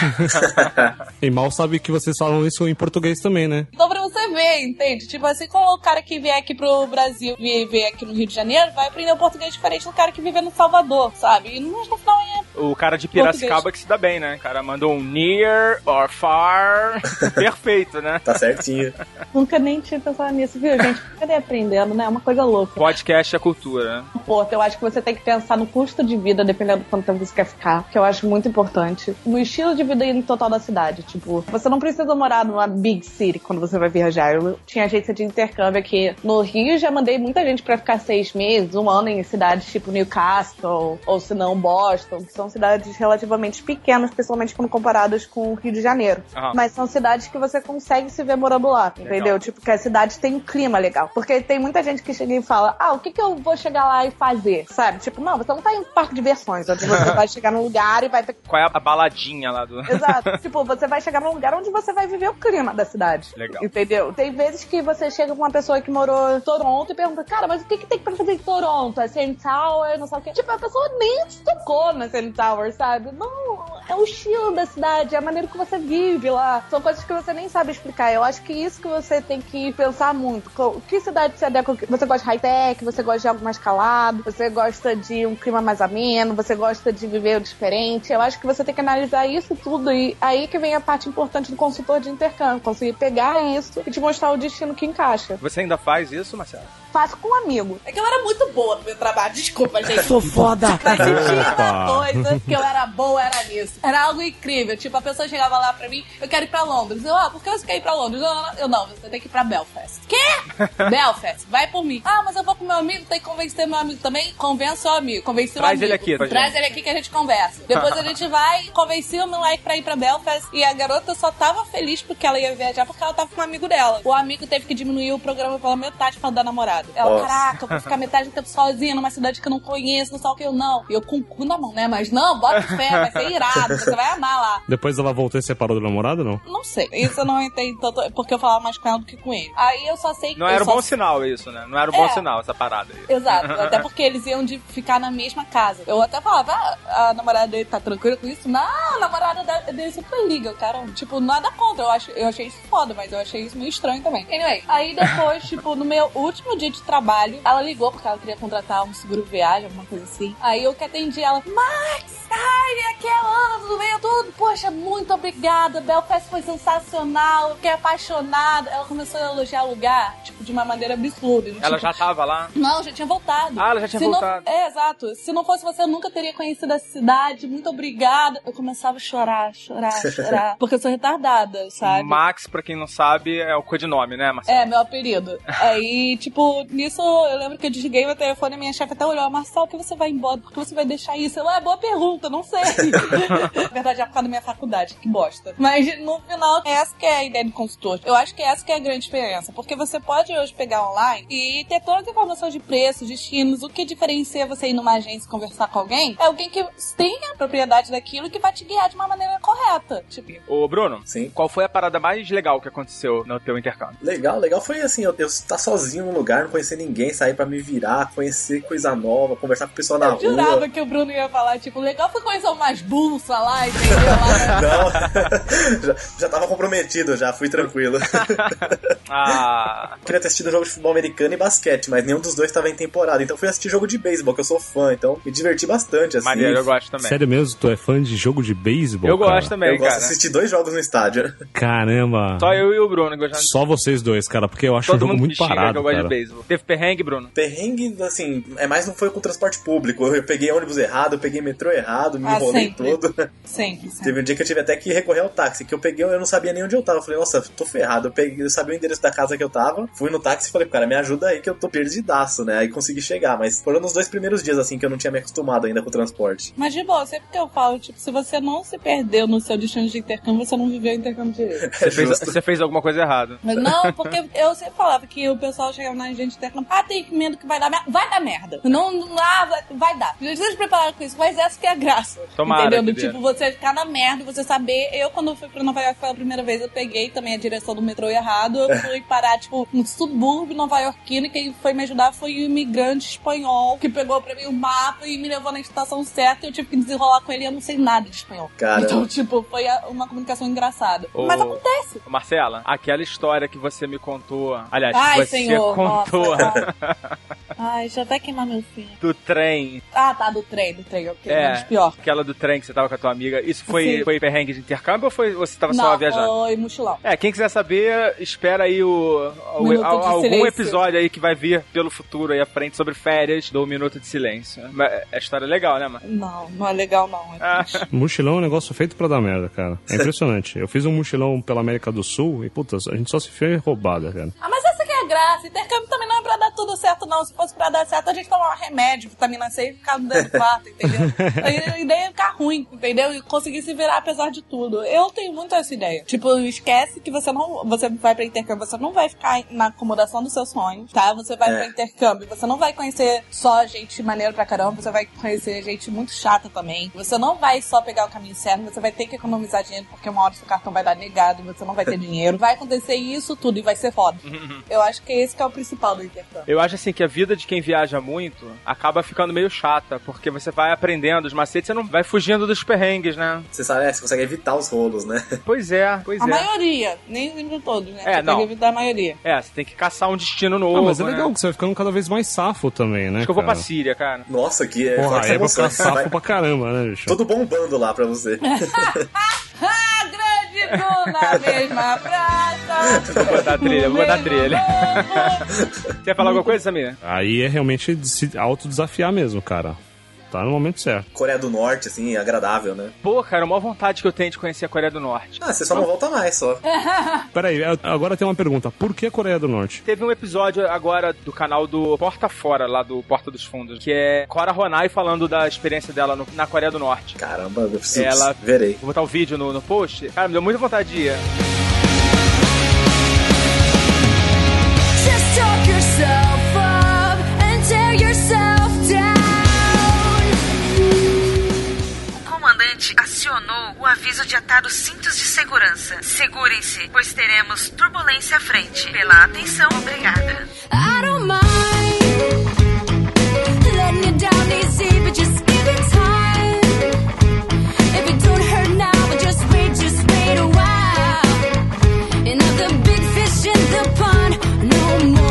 E mal sabe que vocês falam isso em português também, né? então pra você ver, entende? Tipo assim, como o cara que vier aqui pro Brasil viver aqui no Rio de Janeiro, vai aprender um português diferente do cara que vive no Salvador, sabe? E no, final é. O cara de Piracicaba que se dá bem, né? O cara mandou um near or far. Perfeito, né? Tá certinho. Nunca nem tinha pensado nisso, viu, gente? Cadê aprendendo, né? É uma coisa louca. Podcast é cultura, né? Porto, eu acho que você tem que pensar no custo de vida, dependendo do quanto tempo você quer ficar, que eu acho muito importante. No estilo de vida no total da cidade. Tipo, você não precisa morar numa big city quando você vai viajar. Eu tinha agência de intercâmbio aqui no Rio, já mandei muita gente pra ficar seis meses, um ano em cidades tipo Newcastle, ou se não Boston, que são cidades relativamente pequenas, principalmente quando comparadas com o Rio de Janeiro. Aham. Mas são cidades que você consegue se ver morando lá, entendeu? Tipo, que a cidade tem um clima legal. Porque tem muita gente que chega e fala, ah, o que que eu vou chegar lá e fazer? Sabe? Tipo, não, você não tá em um parque de diversões, onde você vai chegar num lugar e vai ter... Qual é a baladinha lá do. Exato. tipo, você vai chegar num lugar onde você vai viver o clima da cidade. Legal. Entendeu? Tem vezes que você chega com uma pessoa que morou em Toronto e pergunta, cara, mas o que, que tem pra fazer em Toronto? É Tower, não sei o quê. Tipo, a pessoa nem se tocou na CN Tower, sabe? Não, é o estilo da cidade, é a maneira que você vive lá. São coisas que você nem sabe explicar. Eu acho que isso que você tem que pensar muito. Que cidade se adequa? Você gosta de high-tech, você gosta de algo mais calado, você gosta de um clima mais ameno, você gosta de viver diferente. Eu acho que você tem que analisar isso tudo e aí que vem a parte importante do consultor de intercâmbio. Conseguir pegar isso e te mostrar o destino que encaixa. Você ainda faz isso, Marcelo? Faço com um amigo. É que eu era muito boa no meu trabalho, desculpa, gente. Sou foda. Mas tinha coisa que eu era boa, era nisso. Era algo incrível. Tipo, a pessoa chegava lá pra mim, eu quero ir pra Londres. Eu, ah, por que você quer ir pra Londres? Eu, não, eu, não, você tem que ir pra Belfast. Quê? Belfast, vai por mim. Ah, mas eu vou com meu amigo, tem que convencer meu amigo também. Convence o amigo, convence o Traz amigo. ele aqui Traz gente. ele aqui que a gente conversa. Depois a gente vai, convenci o moleque pra ir pra Belfast. E a garota só tava feliz porque ela ia viajar, porque ela tava com um amigo dela. O amigo teve que diminuir o programa pela metade pra dar namorado. Ela, Nossa. caraca, eu vou ficar metade do tempo sozinha numa cidade que eu não conheço, não sei o que eu não. E eu com o cu na mão, né? Mas não, bota fé, vai ser irado, você vai amar lá. Depois ela voltou e separou do namorado, não? Não sei, isso eu não entendi tanto, porque eu falava mais com ela do que com ele. Aí eu só sei que. Não era um bom sinal isso, né? Não era um bom É. sinal essa parada aí. Exato, até porque eles iam de ficar na mesma casa. Eu até falava, ah, a namorada dele tá tranquila com isso? Não, a namorada da- dele super liga, cara. Tipo, nada contra. Eu, acho, eu achei isso foda, mas eu achei isso meio estranho também. Anyway, aí depois, tipo, no meu último dia de trabalho, ela ligou porque ela queria contratar um seguro viagem, alguma coisa assim. Aí eu que atendi ela, Max! Ai, aqui é a Ana, tudo bem? Tudo? Poxa, muito obrigada. Belfast foi sensacional. Fiquei apaixonada. Ela começou a elogiar o lugar, tipo, de uma maneira absurda. Ela tipo, já tava lá. não, já tinha voltado. Ah, ela já tinha Se não- voltado. É, exato. Se não fosse você, eu nunca teria conhecido essa cidade. Muito obrigada. Eu começava a chorar, chorar, chorar. porque eu sou retardada, sabe? Max, pra quem não sabe, é o codinome, né, Marcelo? É, meu apelido. Aí, tipo, nisso eu lembro que eu desliguei meu telefone e minha chefe até olhou, Marcel, por que você vai embora? Por que você vai deixar isso? Eu, é boa pergunta, não sei. Na verdade, é por causa da minha faculdade, que bosta. Mas no final, essa que é a ideia do consultor. Eu acho que essa que é a grande diferença. Porque você pode hoje pegar online e ter todas as informações de preços, destinos, o que diferencia você ir numa agência e conversar com alguém é alguém que tem a propriedade daquilo e que vai te guiar de uma maneira correta. Tipo, Ô, Bruno, Sim. qual foi a parada mais legal que aconteceu no teu intercâmbio? Legal, legal foi assim, eu, eu estar sozinho num lugar, não conhecer ninguém, sair pra me virar, conhecer coisa nova, conversar com o pessoal na eu jurava rua. que o Bruno ia falar, tipo, legal foi conhecer umas bulsas lá, entendeu? Lá, Não, já, já tava comprometido, já fui tranquilo. Ah, Queria ter assistido jogo de futebol americano e basquete, mas nenhum dos dois tava em temporada. Então fui assistir jogo de beisebol, que eu sou fã, então me diverti bastante, assim. maneiro, eu gosto também. Sério mesmo? Tu é fã de jogo de beisebol? eu cara? gosto também, eu gosto cara. de assistir dois jogos no estádio. Caramba. Só eu e o Bruno gostamos. Só vocês dois, cara, porque eu acho um Todo jogo muito parado, eu gosto de cara. Teve perrengue, Bruno? Perrengue, assim, é mais não foi com transporte público. Eu peguei ônibus errado, eu peguei metrô errado, me Ah, enrolei sempre. todo. sempre, sempre. Teve um dia que eu tive até que recorrer ao táxi, que eu peguei, eu não sabia nem onde eu tava. Eu falei, nossa, tô ferrado. Eu, peguei, eu sabia o endereço da casa que eu tava, fui no táxi e falei, cara, me ajuda aí que eu tô perdidaço, né? Aí consegui chegar, mas foram nos dois primeiros dias, assim, que eu não tinha me acostumado ainda com o transporte. Mas de boa, sempre que eu falo, tipo, se você não se perdeu no seu destino de intercâmbio, você não viveu o intercâmbio direito. É Você fez, você fez alguma coisa errada. Mas não, porque eu sempre falava que o pessoal chegava na gente intercâmbio, ah, tem medo que vai dar merda. Vai dar merda. Não, não ah, vai, vai dar. Já esteja preparado com isso, mas essa que é a graça. Tomara Entendeu? Do tipo, você ficar na merda, você saber. Eu, quando fui pra Nova York pela primeira vez, eu peguei também a direção do metrô errado. Eu fui parar, tipo, no subúrbio nova-iorquino e quem foi me ajudar foi um imigrante espanhol que pegou pra mim o mapa e me levou na estação certa e eu tive que desenrolar com ele e eu não sei nada de espanhol. Caramba. Então, tipo, foi uma comunicação engraçada. Ô, Mas acontece. Marcela, aquela história que você me contou. Aliás, Ai, você senhor. contou Nossa, ai. Ai, deixa eu até queimar meu filho. do trem. Ah, tá, do trem, do trem. Ok, É, menos pior. aquela do trem que você tava com a tua amiga. Isso foi, Sim. foi perrengue de intercâmbio ou foi, você tava só Não, viajando? foi mochilão. É, quem quiser saber, espera aí o, o- de algum silêncio. episódio aí que vai vir pelo futuro aí à frente sobre férias do Minuto de Silêncio. Mas É história legal, né, mano? Não, não é legal não. É Ah. Mochilão é um negócio feito pra dar merda, cara. É impressionante. Eu fiz um mochilão pela América do Sul e, puta, a gente só se fez roubada, cara. Ah, mas é a graça. Intercâmbio também não é pra dar tudo certo, não. Se fosse pra dar certo, a gente tomava remédio, vitamina C e ficava dando quarto, entendeu? A ideia é ficar ruim, entendeu? E conseguir se virar apesar de tudo. Eu tenho muito essa ideia. Tipo, esquece que você não. Você vai pra intercâmbio, você não vai ficar na acomodação dos seus sonhos, tá? Você vai É. pra intercâmbio, você não vai conhecer só gente maneira pra caramba, você vai conhecer gente muito chata também. Você não vai só pegar o caminho certo, você vai ter que economizar dinheiro, porque uma hora seu cartão vai dar negado e você não vai ter dinheiro. Vai acontecer isso tudo e vai ser foda. Eu acho que esse que é o principal do intercâmbio. Eu acho assim que a vida de quem viaja muito acaba ficando meio chata, porque você vai aprendendo os macetes, você não vai fugindo dos perrengues, né? Você sabe, é, você consegue evitar os rolos, né? Pois é, pois A é. maioria, nem sempre todos, né? É, Você não. tem que evitar a maioria. É, você tem que caçar um destino novo. Ah, mas é né? legal que você vai ficando cada vez mais safo também, né? Acho que eu vou pra? Síria, cara. Nossa, que é Porra, aí eu vou ficar safo Vai pra caramba, né, bicho? Todo bombando lá pra você. Ah, grande Bruna, mesma praça. Vou botar a trilha, vou botar a trilha. Quer falar alguma coisa, Samir? Aí é realmente de se autodesafiar mesmo, cara. Tá no momento certo. Coreia do Norte, assim, agradável, né? Pô, cara, a maior vontade que eu tenho de conhecer a Coreia do Norte. Ah, você só não volta mais, só. Peraí, agora tem uma pergunta. Por que Coreia do Norte? Teve um episódio agora do canal do Porta Fora, lá do Porta dos Fundos, que é Cora Ronai falando da experiência dela no- na Coreia do Norte. Caramba, eu preciso. Ela- Verei. Vou botar o vídeo no, no post. Cara, me deu muita vontade de ir. acionou o aviso de atar os cintos de segurança. Segurem-se, pois teremos turbulência à frente. Pela atenção, obrigada. No more.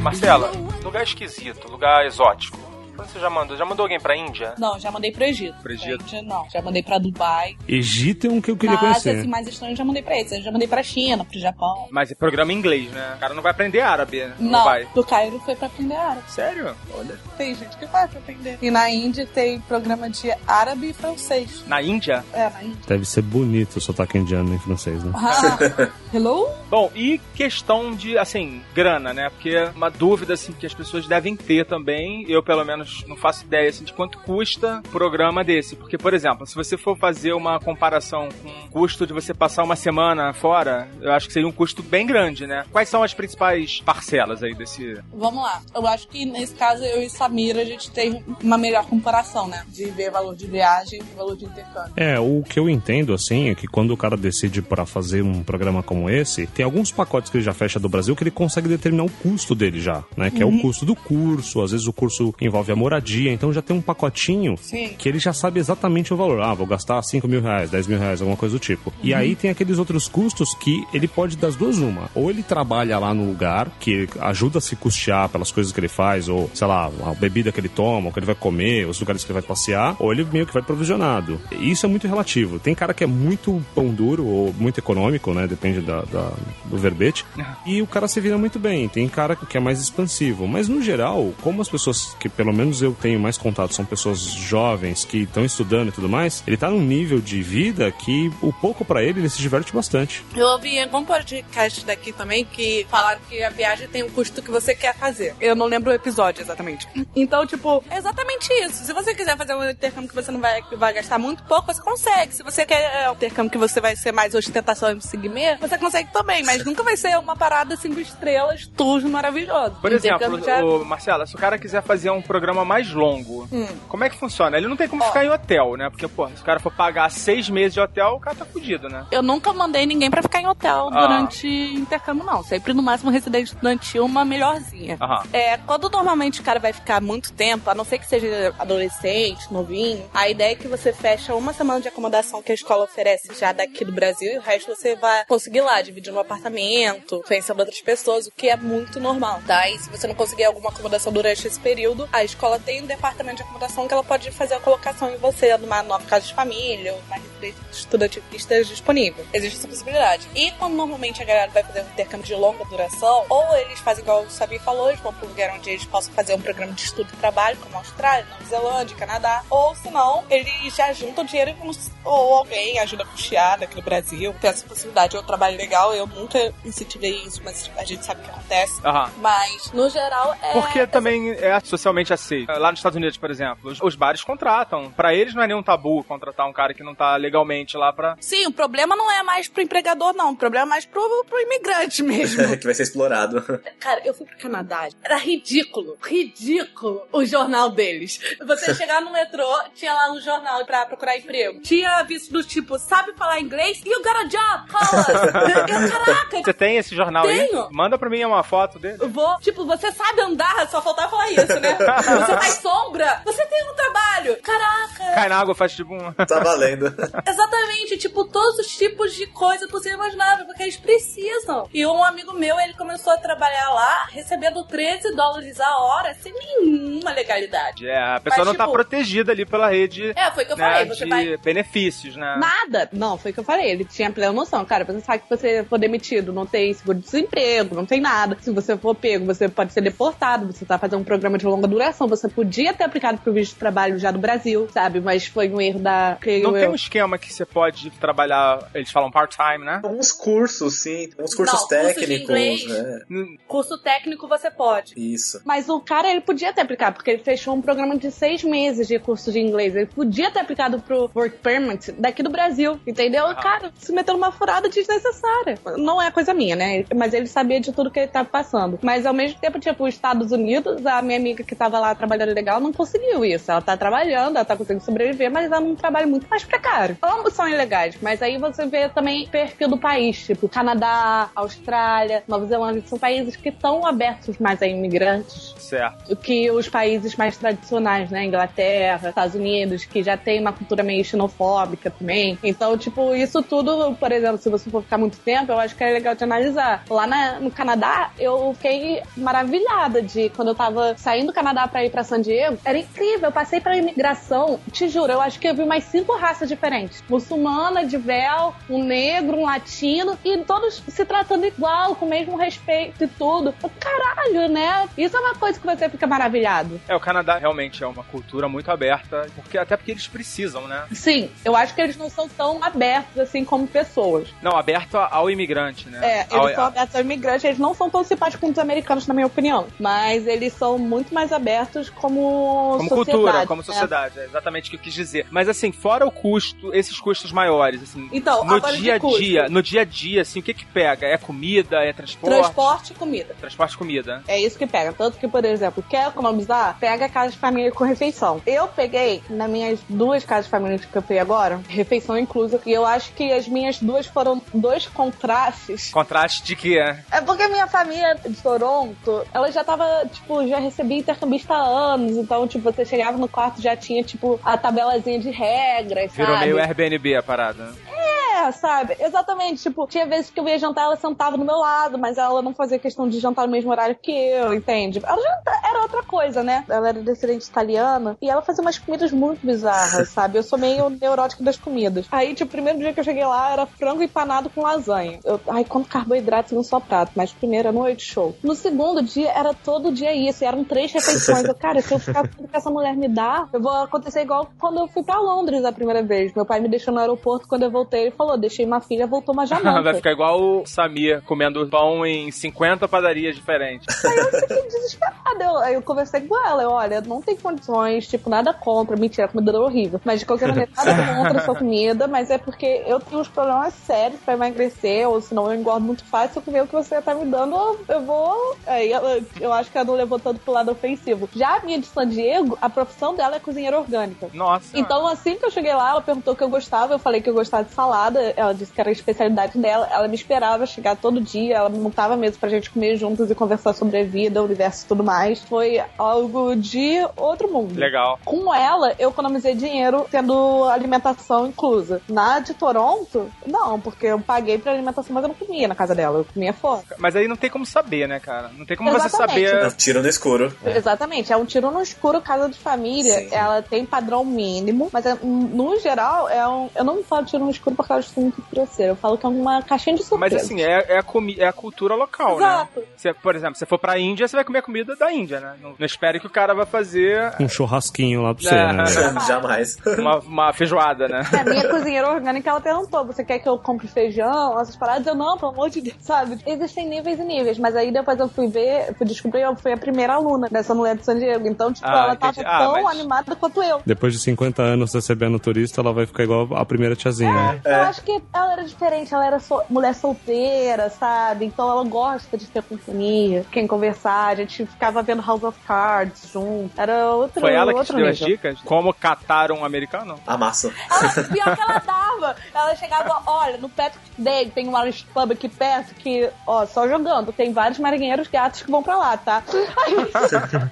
Marcela, lugar esquisito, lugar exótico. Quando você já mandou? Já mandou alguém pra Índia? Não, já mandei pro Egito. Pro Egito? Gente, não. Já mandei pra Dubai. Egito é um que eu queria Na Ásia, conhecer. assim, mais estranho, já mandei pra eles. Eu já mandei pra China, pro Japão. Mas é programa em inglês, né? O cara não vai aprender árabe. Não, Não, vai. do Cairo foi pra aprender árabe. Sério? Olha. Tem gente que vai pra aprender. E na Índia tem programa de árabe e francês. Na Índia? É, na Índia. Deve ser bonito o sotaque indiano em francês, né? Ah, hello? Bom, e questão de, assim, grana, né? Porque é uma dúvida, assim, que as pessoas devem ter também. Eu, pelo menos, não faço ideia, assim, de quanto custa um programa desse. Porque, por exemplo, se você for fazer uma comparação com o custo de você passar uma semana fora, eu acho que seria um custo bem grande, né? Quais são as principais parcelas aí desse... Vamos lá. Eu acho que nesse caso eu e Samira a gente tem uma melhor comparação, né? De ver valor de viagem e valor de intercâmbio. É, o que eu entendo, assim, é que quando o cara decide para fazer um programa como esse, tem alguns pacotes que ele já fecha do Brasil que ele consegue determinar o custo dele já, né? Que é o custo do curso, às vezes o curso envolve a moradia, então já tem um pacotinho Sim. que ele já sabe exatamente o valor. Ah, vou gastar 5 mil reais, 10 mil reais, alguma coisa do tipo. E aí tem aqueles outros custos que ele pode das duas uma. Ou ele trabalha lá no lugar, que ajuda a se custear pelas coisas que ele faz, ou, sei lá, a bebida que ele toma, o que ele vai comer, os lugares que ele vai passear, ou ele meio que vai provisionado. E Isso é muito relativo. Tem cara que é muito pão duro ou muito econômico, né? Depende da, da- do verbete. E o cara se vira muito bem. Tem cara que é mais expansivo. Mas no geral, como as pessoas que pelo menos eu tenho mais contato são pessoas jovens que estão estudando e tudo mais, ele tá num nível de vida que o pouco pra ele ele se diverte bastante. Eu ouvi em algum podcast daqui também que falaram que a viagem tem o custo que você quer fazer. Eu não lembro o episódio exatamente. Então, tipo, é exatamente isso. Se você quiser fazer um intercâmbio que você não vai, vai gastar muito pouco, você consegue. Se você quer é, um intercâmbio que você vai ser mais ostentação e seguir, você consegue também. Mas nunca vai ser uma parada cinco estrelas, tudo maravilhoso. Por exemplo, já- ô, Marcela, se o cara quiser fazer um programa mais longo, Hum. como é que funciona? Ele não tem como Ó. ficar em hotel, né? Porque, pô, se o cara for pagar seis meses de hotel, o cara tá fudido, né? Eu nunca mandei ninguém pra ficar em hotel Ah. durante intercâmbio, não. Sempre no máximo residência estudantil, uma melhorzinha. Aham. É, quando normalmente o cara vai ficar muito tempo, a não ser que seja adolescente, novinho, a ideia é que você fecha uma semana de acomodação que a escola oferece já daqui do Brasil e o resto você vai conseguir lá, dividir no apartamento, conhecendo outras pessoas, o que é muito normal, tá? E se você não conseguir alguma acomodação durante esse período, a escola tem um departamento de acomodação que ela pode fazer a colocação em você numa nova casa de família ou uma residência estudantil que esteja disponível. Existe essa possibilidade. E quando normalmente a galera vai fazer um intercâmbio de longa duração, ou eles fazem igual o Sabi falou, eles vão para um lugar onde eles possam fazer um programa de estudo e trabalho, como Austrália, Nova Zelândia, Canadá, ou se não, eles já juntam dinheiro com- ou alguém ajuda a custear daqui no Brasil. Tem essa possibilidade. É um trabalho legal, eu nunca incentivei isso, mas a gente sabe que acontece. Aham. Mas, no geral, é. Porque também é socialmente aceito. Lá nos Estados Unidos, por exemplo, os, os bares contratam. Pra eles não é nenhum tabu contratar um cara que não tá legalmente lá pra. Sim, o problema não é mais pro empregador, não. O problema é mais pro, pro imigrante mesmo. que vai ser explorado. Cara, eu fui pro Canadá. Era ridículo, ridículo o jornal deles. Você chegar no metrô, tinha lá um jornal pra procurar emprego. Tinha aviso do tipo, sabe falar inglês? You got a job, call us. Eu, Caraca, Você tem esse jornal aí? Tenho. Manda pra mim uma foto dele. eu vou. Tipo, você sabe andar, só faltava falar isso, né? Você faz sombra, você tem um trabalho. Caraca. Cai na água, faz tipo um. Tá valendo. Exatamente, tipo, todos os tipos de coisa possível imaginável, porque eles precisam. E um amigo meu, ele começou a trabalhar lá, recebendo 13 dólares a hora, sem nenhuma legalidade. É, a pessoa Mas, não tá tipo- protegida ali pela rede É, foi o que eu né, falei, você de vai... benefícios, né? Nada. Não, foi o que eu falei. Ele tinha plena noção. Cara, você sabe que você for demitido, não tem seguro-desemprego, não tem nada. Se você for pego, você pode ser deportado. Você tá fazendo um programa de longa duração. Você podia ter aplicado pro visto de trabalho já do Brasil, sabe? Mas foi um erro da. creio Não tem eu. um esquema que você pode trabalhar, eles falam part-time, né? Uns cursos, sim. Uns cursos Não, técnicos. inglês. né? Curso técnico você pode. Isso. Mas o cara, ele podia ter aplicado, porque ele fechou um programa de seis meses de curso de inglês. Ele podia ter aplicado pro Work Permit daqui do Brasil, entendeu? Ah. Cara, se meteu numa furada desnecessária. Não é coisa minha, né? Mas ele sabia de tudo que ele tava passando. Mas ao mesmo tempo, tipo, os Estados Unidos, a minha amiga que tava lá trabalhando legal não conseguiu isso. Ela tá trabalhando, ela tá conseguindo sobreviver, mas é num trabalho muito mais precário. Ambos são ilegais, mas aí você vê também perfil do país, tipo Canadá, Austrália, Nova Zelândia, são países que estão abertos mais a imigrantes Certo. que os países mais tradicionais, né? Inglaterra, Estados Unidos, que já tem uma cultura meio xenofóbica também. Então, tipo, isso tudo, por exemplo, se você for ficar muito tempo, eu acho que é legal de analisar. Lá na- no Canadá, eu fiquei maravilhada de quando eu tava saindo do Canadá pra ir pra San Diego. Era incrível, eu passei pela imigração, te juro, eu acho que eu vi mais cinco raças diferentes. Muçulmana, de véu, um negro, um latino, e todos se tratando igual, com o mesmo respeito e tudo. Caralho, né? Isso é uma coisa que você fica maravilhado. É, o Canadá realmente é uma cultura muito aberta, porque até porque eles precisam, né? Sim, eu acho que eles não são tão abertos assim como pessoas. Não, aberto ao imigrante, né? É, Ao- eles são abertos ao imigrante, eles não são tão simpáticos como os americanos, na minha opinião. Mas eles são muito mais abertos como, como sociedade. cultura, como né? sociedade, é exatamente o que eu quis dizer. Mas assim, fora o custo, esses custos maiores, assim, Então, no dia a dia, no dia a dia, assim, o que que pega? É comida, é transporte? Transporte e comida. Transporte e comida. É isso que pega. Tanto que, por exemplo, quer economizar? Pega a casa de família com refeição. Eu peguei, nas minhas duas casas de família que eu fui agora, refeição inclusa. E eu acho que as minhas duas foram dois contrastes. Contraste de quê? É porque minha família de Toronto, ela já tava, tipo, já recebia intercambista anos. Então, tipo, você chegava no quarto já tinha, tipo, a tabelazinha de regras, Virou sabe? meio Airbnb a parada. né? É, sabe? Exatamente. Tipo, tinha vezes que eu ia jantar, ela sentava do meu lado, mas ela não fazia questão de jantar no mesmo horário que eu, entende? Ela janta- era outra coisa, né? Ela era descendente italiana e ela fazia umas comidas muito bizarras, sabe? Eu sou meio neurótica das comidas. Aí, tipo, o primeiro dia que eu cheguei lá era frango empanado com lasanha. Eu, ai, quanto carboidrato num só prato, mas primeira noite, show. No segundo dia, era todo dia isso, e eram três refeições. Eu, cara, se eu ficar com tudo que essa mulher me dá, eu vou acontecer igual quando eu fui pra Londres a primeira vez. Meu pai me deixou no aeroporto, quando eu voltei, ele falou, deixei uma filha, voltou uma jamanta. Vai ficar igual o Samir comendo pão em 50 padarias diferentes. Aí eu fiquei desesperada. Eu, aí eu conversei com ela. Eu, olha, não tem condições, tipo, nada contra. Mentira, a comida era horrível. Mas de qualquer maneira, nada contra a sua comida. Mas é porque eu tenho uns problemas sérios pra emagrecer, ou senão eu engordo muito fácil. Se eu comer o que você tá me dando, eu- eu vou. Aí ela- eu acho que ela não levou tanto pro lado ofensivo. Já a minha de San Diego, a profissão dela é cozinheira orgânica. Nossa. Então, assim que eu cheguei lá, ela perguntou o que eu gostava. Eu falei que eu gostava de salada. Ela disse que era a especialidade dela. Ela me esperava chegar todo dia. Ela montava mesmo pra gente comer juntos e conversar sobre a vida, o universo e tudo mais. Foi algo de outro mundo. Legal. Com ela, eu economizei dinheiro tendo alimentação inclusa. Na de Toronto, não, porque eu paguei pra alimentação, mas eu não comia na casa dela. Eu comia fora. Mas aí não tem como saber, né, cara? Não tem como você Exatamente. saber. É um tiro no escuro. Exatamente, é um tiro no escuro casa de família. Sim. Ela tem padrão mínimo, mas é- no geral é um. Eu não falo tiro no escuro porque eu muito grosseiro. Eu falo que é uma caixinha de surpresa. Mas assim, é, é, a comi é a cultura local, Exato. né? Você, por exemplo, se for pra Índia, você vai comer a comida da Índia, né? Não, não espere que o cara vai fazer Um churrasquinho lá pra você, É. né? Jamais. uma, uma feijoada, né? A minha cozinheira orgânica, ela perguntou: você quer que eu compre feijão, essas paradas? Eu não, pelo amor de Deus, sabe? Existem níveis e níveis, mas aí depois eu fui ver, fui descobrir, eu fui a primeira aluna dessa mulher de San Diego. Então, tipo, Ah, ela tava entendi. Ah, tão mas- animada quanto eu. Depois de 50 anos recebendo turista, ela vai ficar igual a primeira tiazinha, né? Eu acho que ela era diferente, ela era so- mulher solteira, sabe? Então ela gosta de ter companhia, quem conversar, a gente ficava vendo House of Cards junto. Era outro Foi ela que te outro deu as nível. dicas? Como catar um americano? Amasso. Ela, pior que ela dava. Ela chegava, olha, no Patrick Day tem um Irish Pub aqui perto que, ó, só jogando, tem vários marinheiros gatos que vão pra lá, tá? Aí, eu chegava,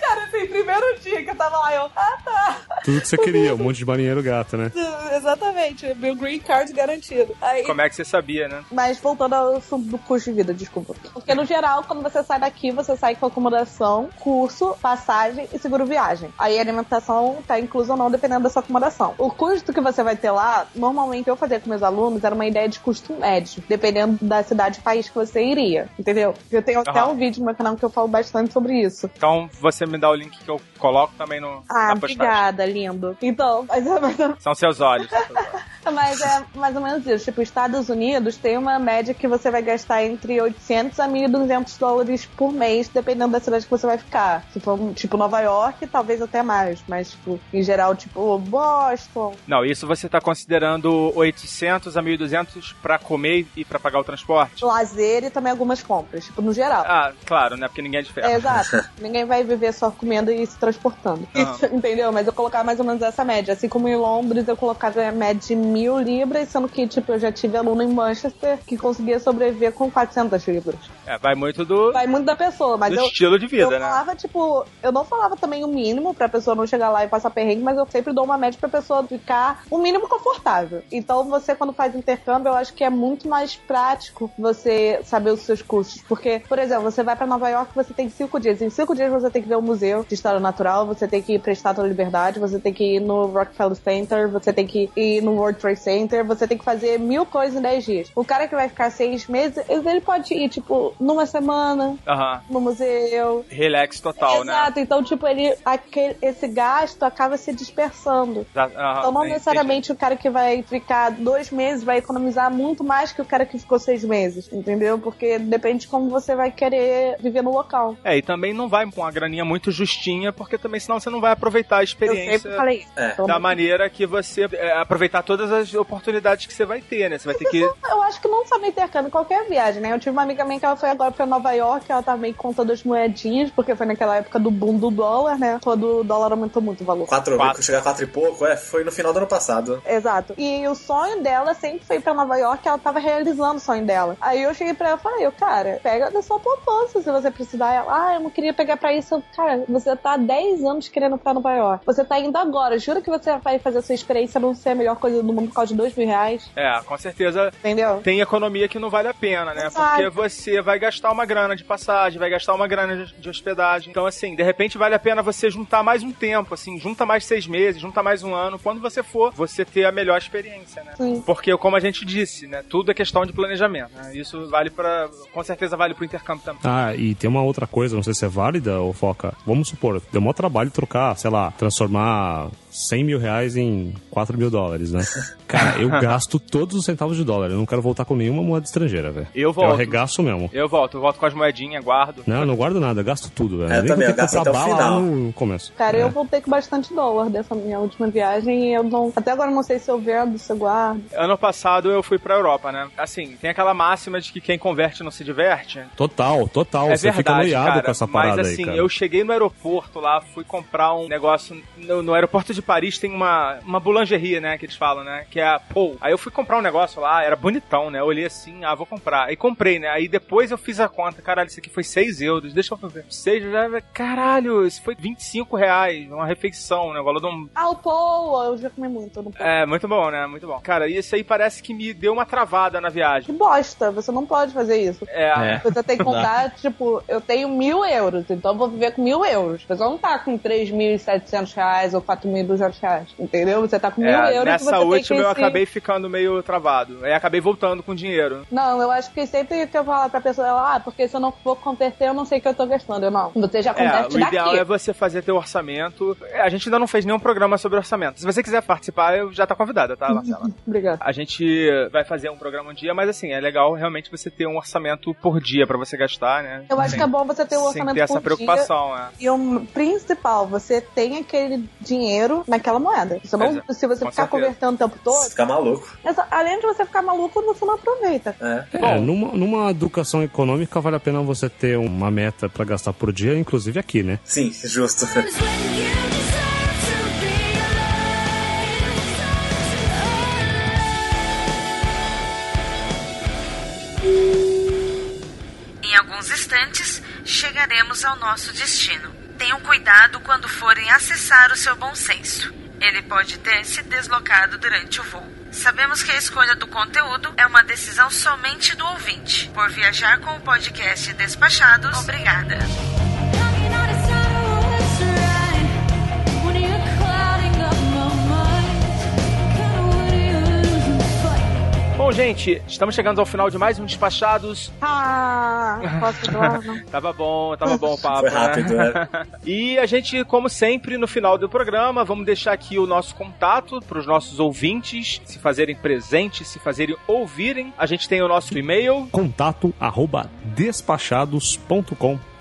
cara, assim, primeiro dia que eu tava lá, eu, ah, tá. Tudo que você queria, um monte de marinheiro gato, né? Exatamente, meu green card garantido. Aí, Como é que você sabia, né? Mas voltando ao assunto do custo de vida, desculpa. Porque no geral, quando você sai daqui, você sai com acomodação, curso, passagem e seguro viagem. Aí a alimentação tá inclusa ou não, dependendo da sua acomodação. O custo que você vai ter lá, normalmente eu fazia com meus alunos, era uma ideia de custo médio, dependendo da cidade e país que você iria. Entendeu? Eu tenho até Aham. um vídeo no meu canal que eu falo bastante sobre isso. Então você me dá o link que eu coloco também no, Ah, obrigada, lindo. Então, mas, mas São seus olhos. são seus olhos. Mas é mais ou menos isso. Tipo, Estados Unidos tem uma média que você vai gastar entre 800 a 1.200 dólares por mês, dependendo da cidade que você vai ficar. Se for, tipo, Nova York, talvez até mais. Mas, tipo, em geral, tipo, Boston. Não, isso você tá considerando 800 a 1.200 pra comer e pra pagar o transporte? Lazer e também algumas compras, tipo, no geral. Ah, claro, né? Porque ninguém é de ferro. É, exato. Ninguém vai viver só comendo e se transportando. Entendeu? Mas eu colocava mais ou menos essa média. Assim como em Londres, eu colocava a média de mil libras, sendo que, tipo, eu já tive aluno em Manchester que conseguia sobreviver com 400 libras. É, vai muito do, Vai muito da pessoa, mas do eu. estilo de vida, eu né? falava, tipo, eu não falava também o mínimo pra pessoa não chegar lá e passar perrengue, mas eu sempre dou uma média pra pessoa ficar o mínimo confortável. Então você, quando faz intercâmbio, eu acho que é muito mais prático você saber os seus custos. Porque, por exemplo, você vai pra Nova York, você tem cinco dias. Em cinco dias você tem que ver o Museu de História Natural, você tem que ir pra Estátua da Liberdade, você tem que ir no Rockefeller Center, você tem que ir no World Trade Center, você tem que fazer mil coisas em dez dias. O cara que vai ficar seis meses, ele pode ir, tipo, numa semana, no museu, Relax total, né? Exato, então, tipo, ele, aquele, esse gasto acaba se dispersando. Exato, aham, Então, não entendi. necessariamente o cara que vai ficar dois meses vai economizar muito mais que o cara que ficou seis meses, entendeu? Porque depende de como você vai querer viver no local. É, e também não vai com uma graninha muito justinha, porque também senão você não vai aproveitar a Eu experiência sempre falei isso. É. Então, da maneira que você é, aproveitar todas as oportunidades que você vai ter, né? Você vai ter que Eu acho que não só no intercâmbio, qualquer viagem, né? Eu tive uma amiga minha que ela foi agora pra Nova York, ela tava meio contando as moedinhas, porque foi naquela época do boom do dólar, né? Quando o dólar aumentou muito o valor. Quatro, Quatro. chegar a quatro e pouco, é, foi no final do ano passado. Exato. E o sonho dela sempre foi ir pra Nova York, ela tava realizando o sonho dela. Aí eu cheguei pra ela e falei, eu, cara, pega da sua poupança se você precisar. Ela, ah, eu não queria pegar pra isso. Cara, você tá há 10 anos querendo ir pra Nova York. Você tá indo agora. Jura que você vai fazer a sua experiência não ser a melhor coisa do mundo causa de 2 mil reais? É, com certeza Entendeu? tem economia que não vale a pena, né? Exato. Porque você vai gastar uma grana de passagem, vai gastar uma grana de de hospedagem. Então, assim, de repente vale a pena você juntar mais um tempo, assim, junta mais seis meses, junta mais um ano. Quando você for, você ter a melhor experiência, né? Sim. Porque, como a gente disse, né? Tudo é questão de planejamento. Né? Isso vale para, com certeza vale pro intercâmbio também. Ah, e tem uma outra coisa, não sei se é válida ou foca. Vamos supor, deu maior trabalho trocar, sei lá, transformar 100 mil reais em 4 mil dólares, né? Cara, eu gasto todos os centavos de dólar. Eu não quero voltar com nenhuma moeda estrangeira, velho. Eu Eu volto. arregaço mesmo. Eu volto, eu volto com as moedinhas, guardo. Não, eu não guardo nada, eu gasto tudo, velho. É, eu Nem também, eu gasto até o final. no começo. Cara, É. eu voltei com bastante dólar dessa minha última viagem e eu não. Até agora eu não sei se eu vendo, se eu guardo. Ano passado eu fui pra Europa, né? Assim, tem aquela máxima de que quem converte não se diverte. Total, total. É Você fica verdade, noiado cara. com essa parada Mas aí, assim, cara. eu cheguei no aeroporto lá, fui comprar um negócio. No, no aeroporto de Paris tem uma, uma boulangerie, né? Que eles falam, né? Que é a Pou. Aí eu fui comprar um negócio lá, era bonitão, né? Eu olhei assim, ah, vou comprar. Aí comprei, né? Aí depois eu fiz a conta, caralho, isso aqui foi 6 euros. Deixa eu ver. 6 já. Caralho, isso foi 25 reais. Uma refeição, né? O valor de um. Ah, o Paul, eu já comi muito. Não. É, muito bom, né? Muito bom. Cara, isso aí parece que me deu uma travada na Que viagem. bosta, você não pode fazer isso. É, É. Você tem que contar, tipo, eu tenho mil euros, então eu vou viver com mil euros. Você não tá com 3.700 reais ou 4.200 entendeu? Você tá com mil É, euros nessa última eu se- acabei ficando meio travado. Aí acabei voltando com dinheiro. Não, eu acho que sempre que eu falar pra pessoa, ela, ah, porque se eu não for converter, eu não sei o que eu tô gastando. Eu não. Você já É, converte o daqui. ideal é você fazer teu orçamento. É, A gente ainda não fez nenhum programa sobre orçamento. Se você quiser participar, eu já tá convidada, tá, Marcela? Obrigada. A gente vai fazer um programa um dia, mas assim, é legal realmente você ter um orçamento por dia pra você gastar, né? Eu acho que é bom você ter um Sem orçamento ter essa por dia. preocupação, né? E o principal, você tem aquele dinheiro naquela moeda. Você não, é, se você com ficar certeza. convertendo o tempo todo, Ficar maluco. essa- além de você ficar maluco, você não aproveita. É. É, numa, numa educação econômica vale a pena você ter uma meta pra gastar por dia, inclusive aqui, né? Sim, justo. Em alguns instantes, chegaremos ao nosso destino. Tenham cuidado quando forem acessar o seu bom senso. Ele pode ter se deslocado durante o voo. Sabemos que a escolha do conteúdo é uma decisão somente do ouvinte. Por viajar com o podcast Despachados, obrigada. Bom, gente, estamos chegando ao final de mais um Despachados. Ah, posso continuar? Tava bom, tava bom o papo. Foi rápido, né? né? E a gente, como sempre, no final do programa, vamos deixar aqui o nosso contato para os nossos ouvintes se fazerem presentes, se fazerem ouvirem. A gente tem o nosso e-mail. Contato arroba despachados.com.br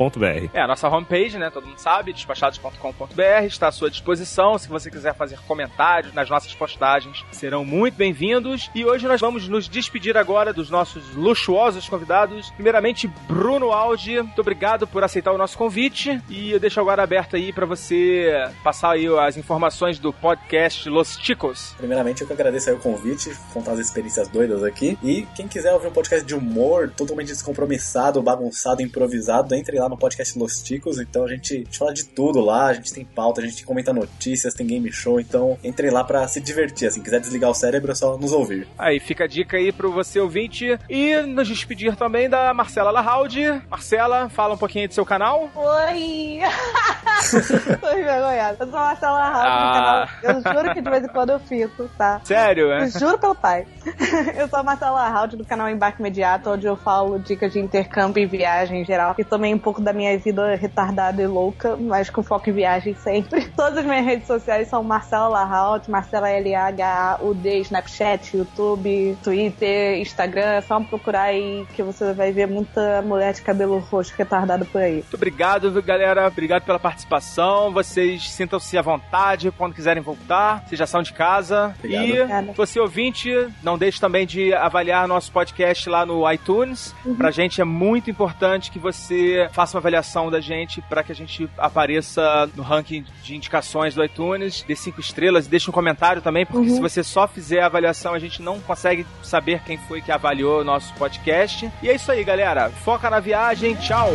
É a nossa homepage, né? Todo mundo sabe, despachados.com.br, está à sua disposição. Se você quiser fazer comentários nas nossas postagens, serão muito bem-vindos. E hoje nós vamos nos despedir agora dos nossos luxuosos convidados. Primeiramente, Bruno Aldi, muito obrigado por aceitar o nosso convite. E eu deixo agora aberto aí para você passar aí as informações do podcast Los Chicos. Primeiramente, eu que agradeço aí o convite, contar as experiências doidas aqui. E quem quiser ouvir um podcast de humor, totalmente descompromissado, bagunçado, improvisado, entre lá no podcast Los Ticos. Então a gente, a gente fala de tudo lá, a gente tem pauta, a gente comenta notícias, tem game show. Então entrem lá pra se divertir. Assim, quiser desligar o cérebro, é só nos ouvir. Aí fica a dica aí pro você ouvinte. E nos despedir também da Marcela Lahaldi. Marcela, fala um pouquinho do seu canal. Oi! Tô envergonhada. Eu sou a Marcela Raul Ah. do canal. Eu juro que de vez em quando eu fico, tá? Sério, é? Juro pelo pai. Eu sou a Marcela Hald do canal Embarque Imediato, onde eu falo dicas de intercâmbio e viagem em geral. E também um pouco da minha vida retardada e louca, mas com foco em viagem sempre. Todas as minhas redes sociais são Marcela Lahalt, Marcela L-H-U-D, Snapchat, YouTube, Twitter, Instagram. É só procurar aí que você vai ver muita mulher de cabelo roxo retardada por aí. Muito obrigado, galera. Obrigado pela participação. Vocês sintam-se à vontade quando quiserem voltar. Vocês já são de casa. Obrigado. E Obrigada. você ouvinte, não deixe também de avaliar nosso podcast lá no iTunes. Pra gente é muito importante que você faça uma avaliação da gente para que a gente apareça no ranking de indicações do iTunes. Dê cinco estrelas e deixe um comentário também, porque se você só fizer a avaliação, a gente não consegue saber quem foi que avaliou o nosso podcast. E é isso aí, galera. Foca na viagem. Tchau!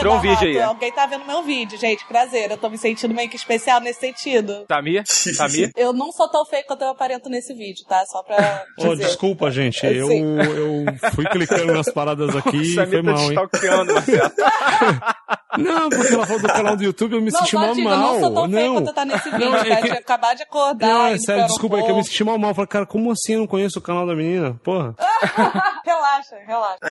Entrou um vídeo aí. Alguém tá vendo meu vídeo, gente. Prazer. Eu tô me sentindo meio que especial nesse sentido. Tamir? Tamir? Eu não sou tão feio quanto eu aparento nesse vídeo, tá? Só pra Oh, dizer. desculpa, gente. Eu, Sim. eu fui clicando nas paradas aqui e foi tá mal, hein? Marcelo. Não, porque ela falou do canal do YouTube, eu me Não, senti mal diga, eu não sou tão feio Não, quanto tá nesse vídeo, Não, é tá? que- acabar de acordar. não, é sério, desculpa, é que eu me senti mal mal. Falei, cara, como assim eu não conheço o canal da menina? Porra. Relaxa, relaxa.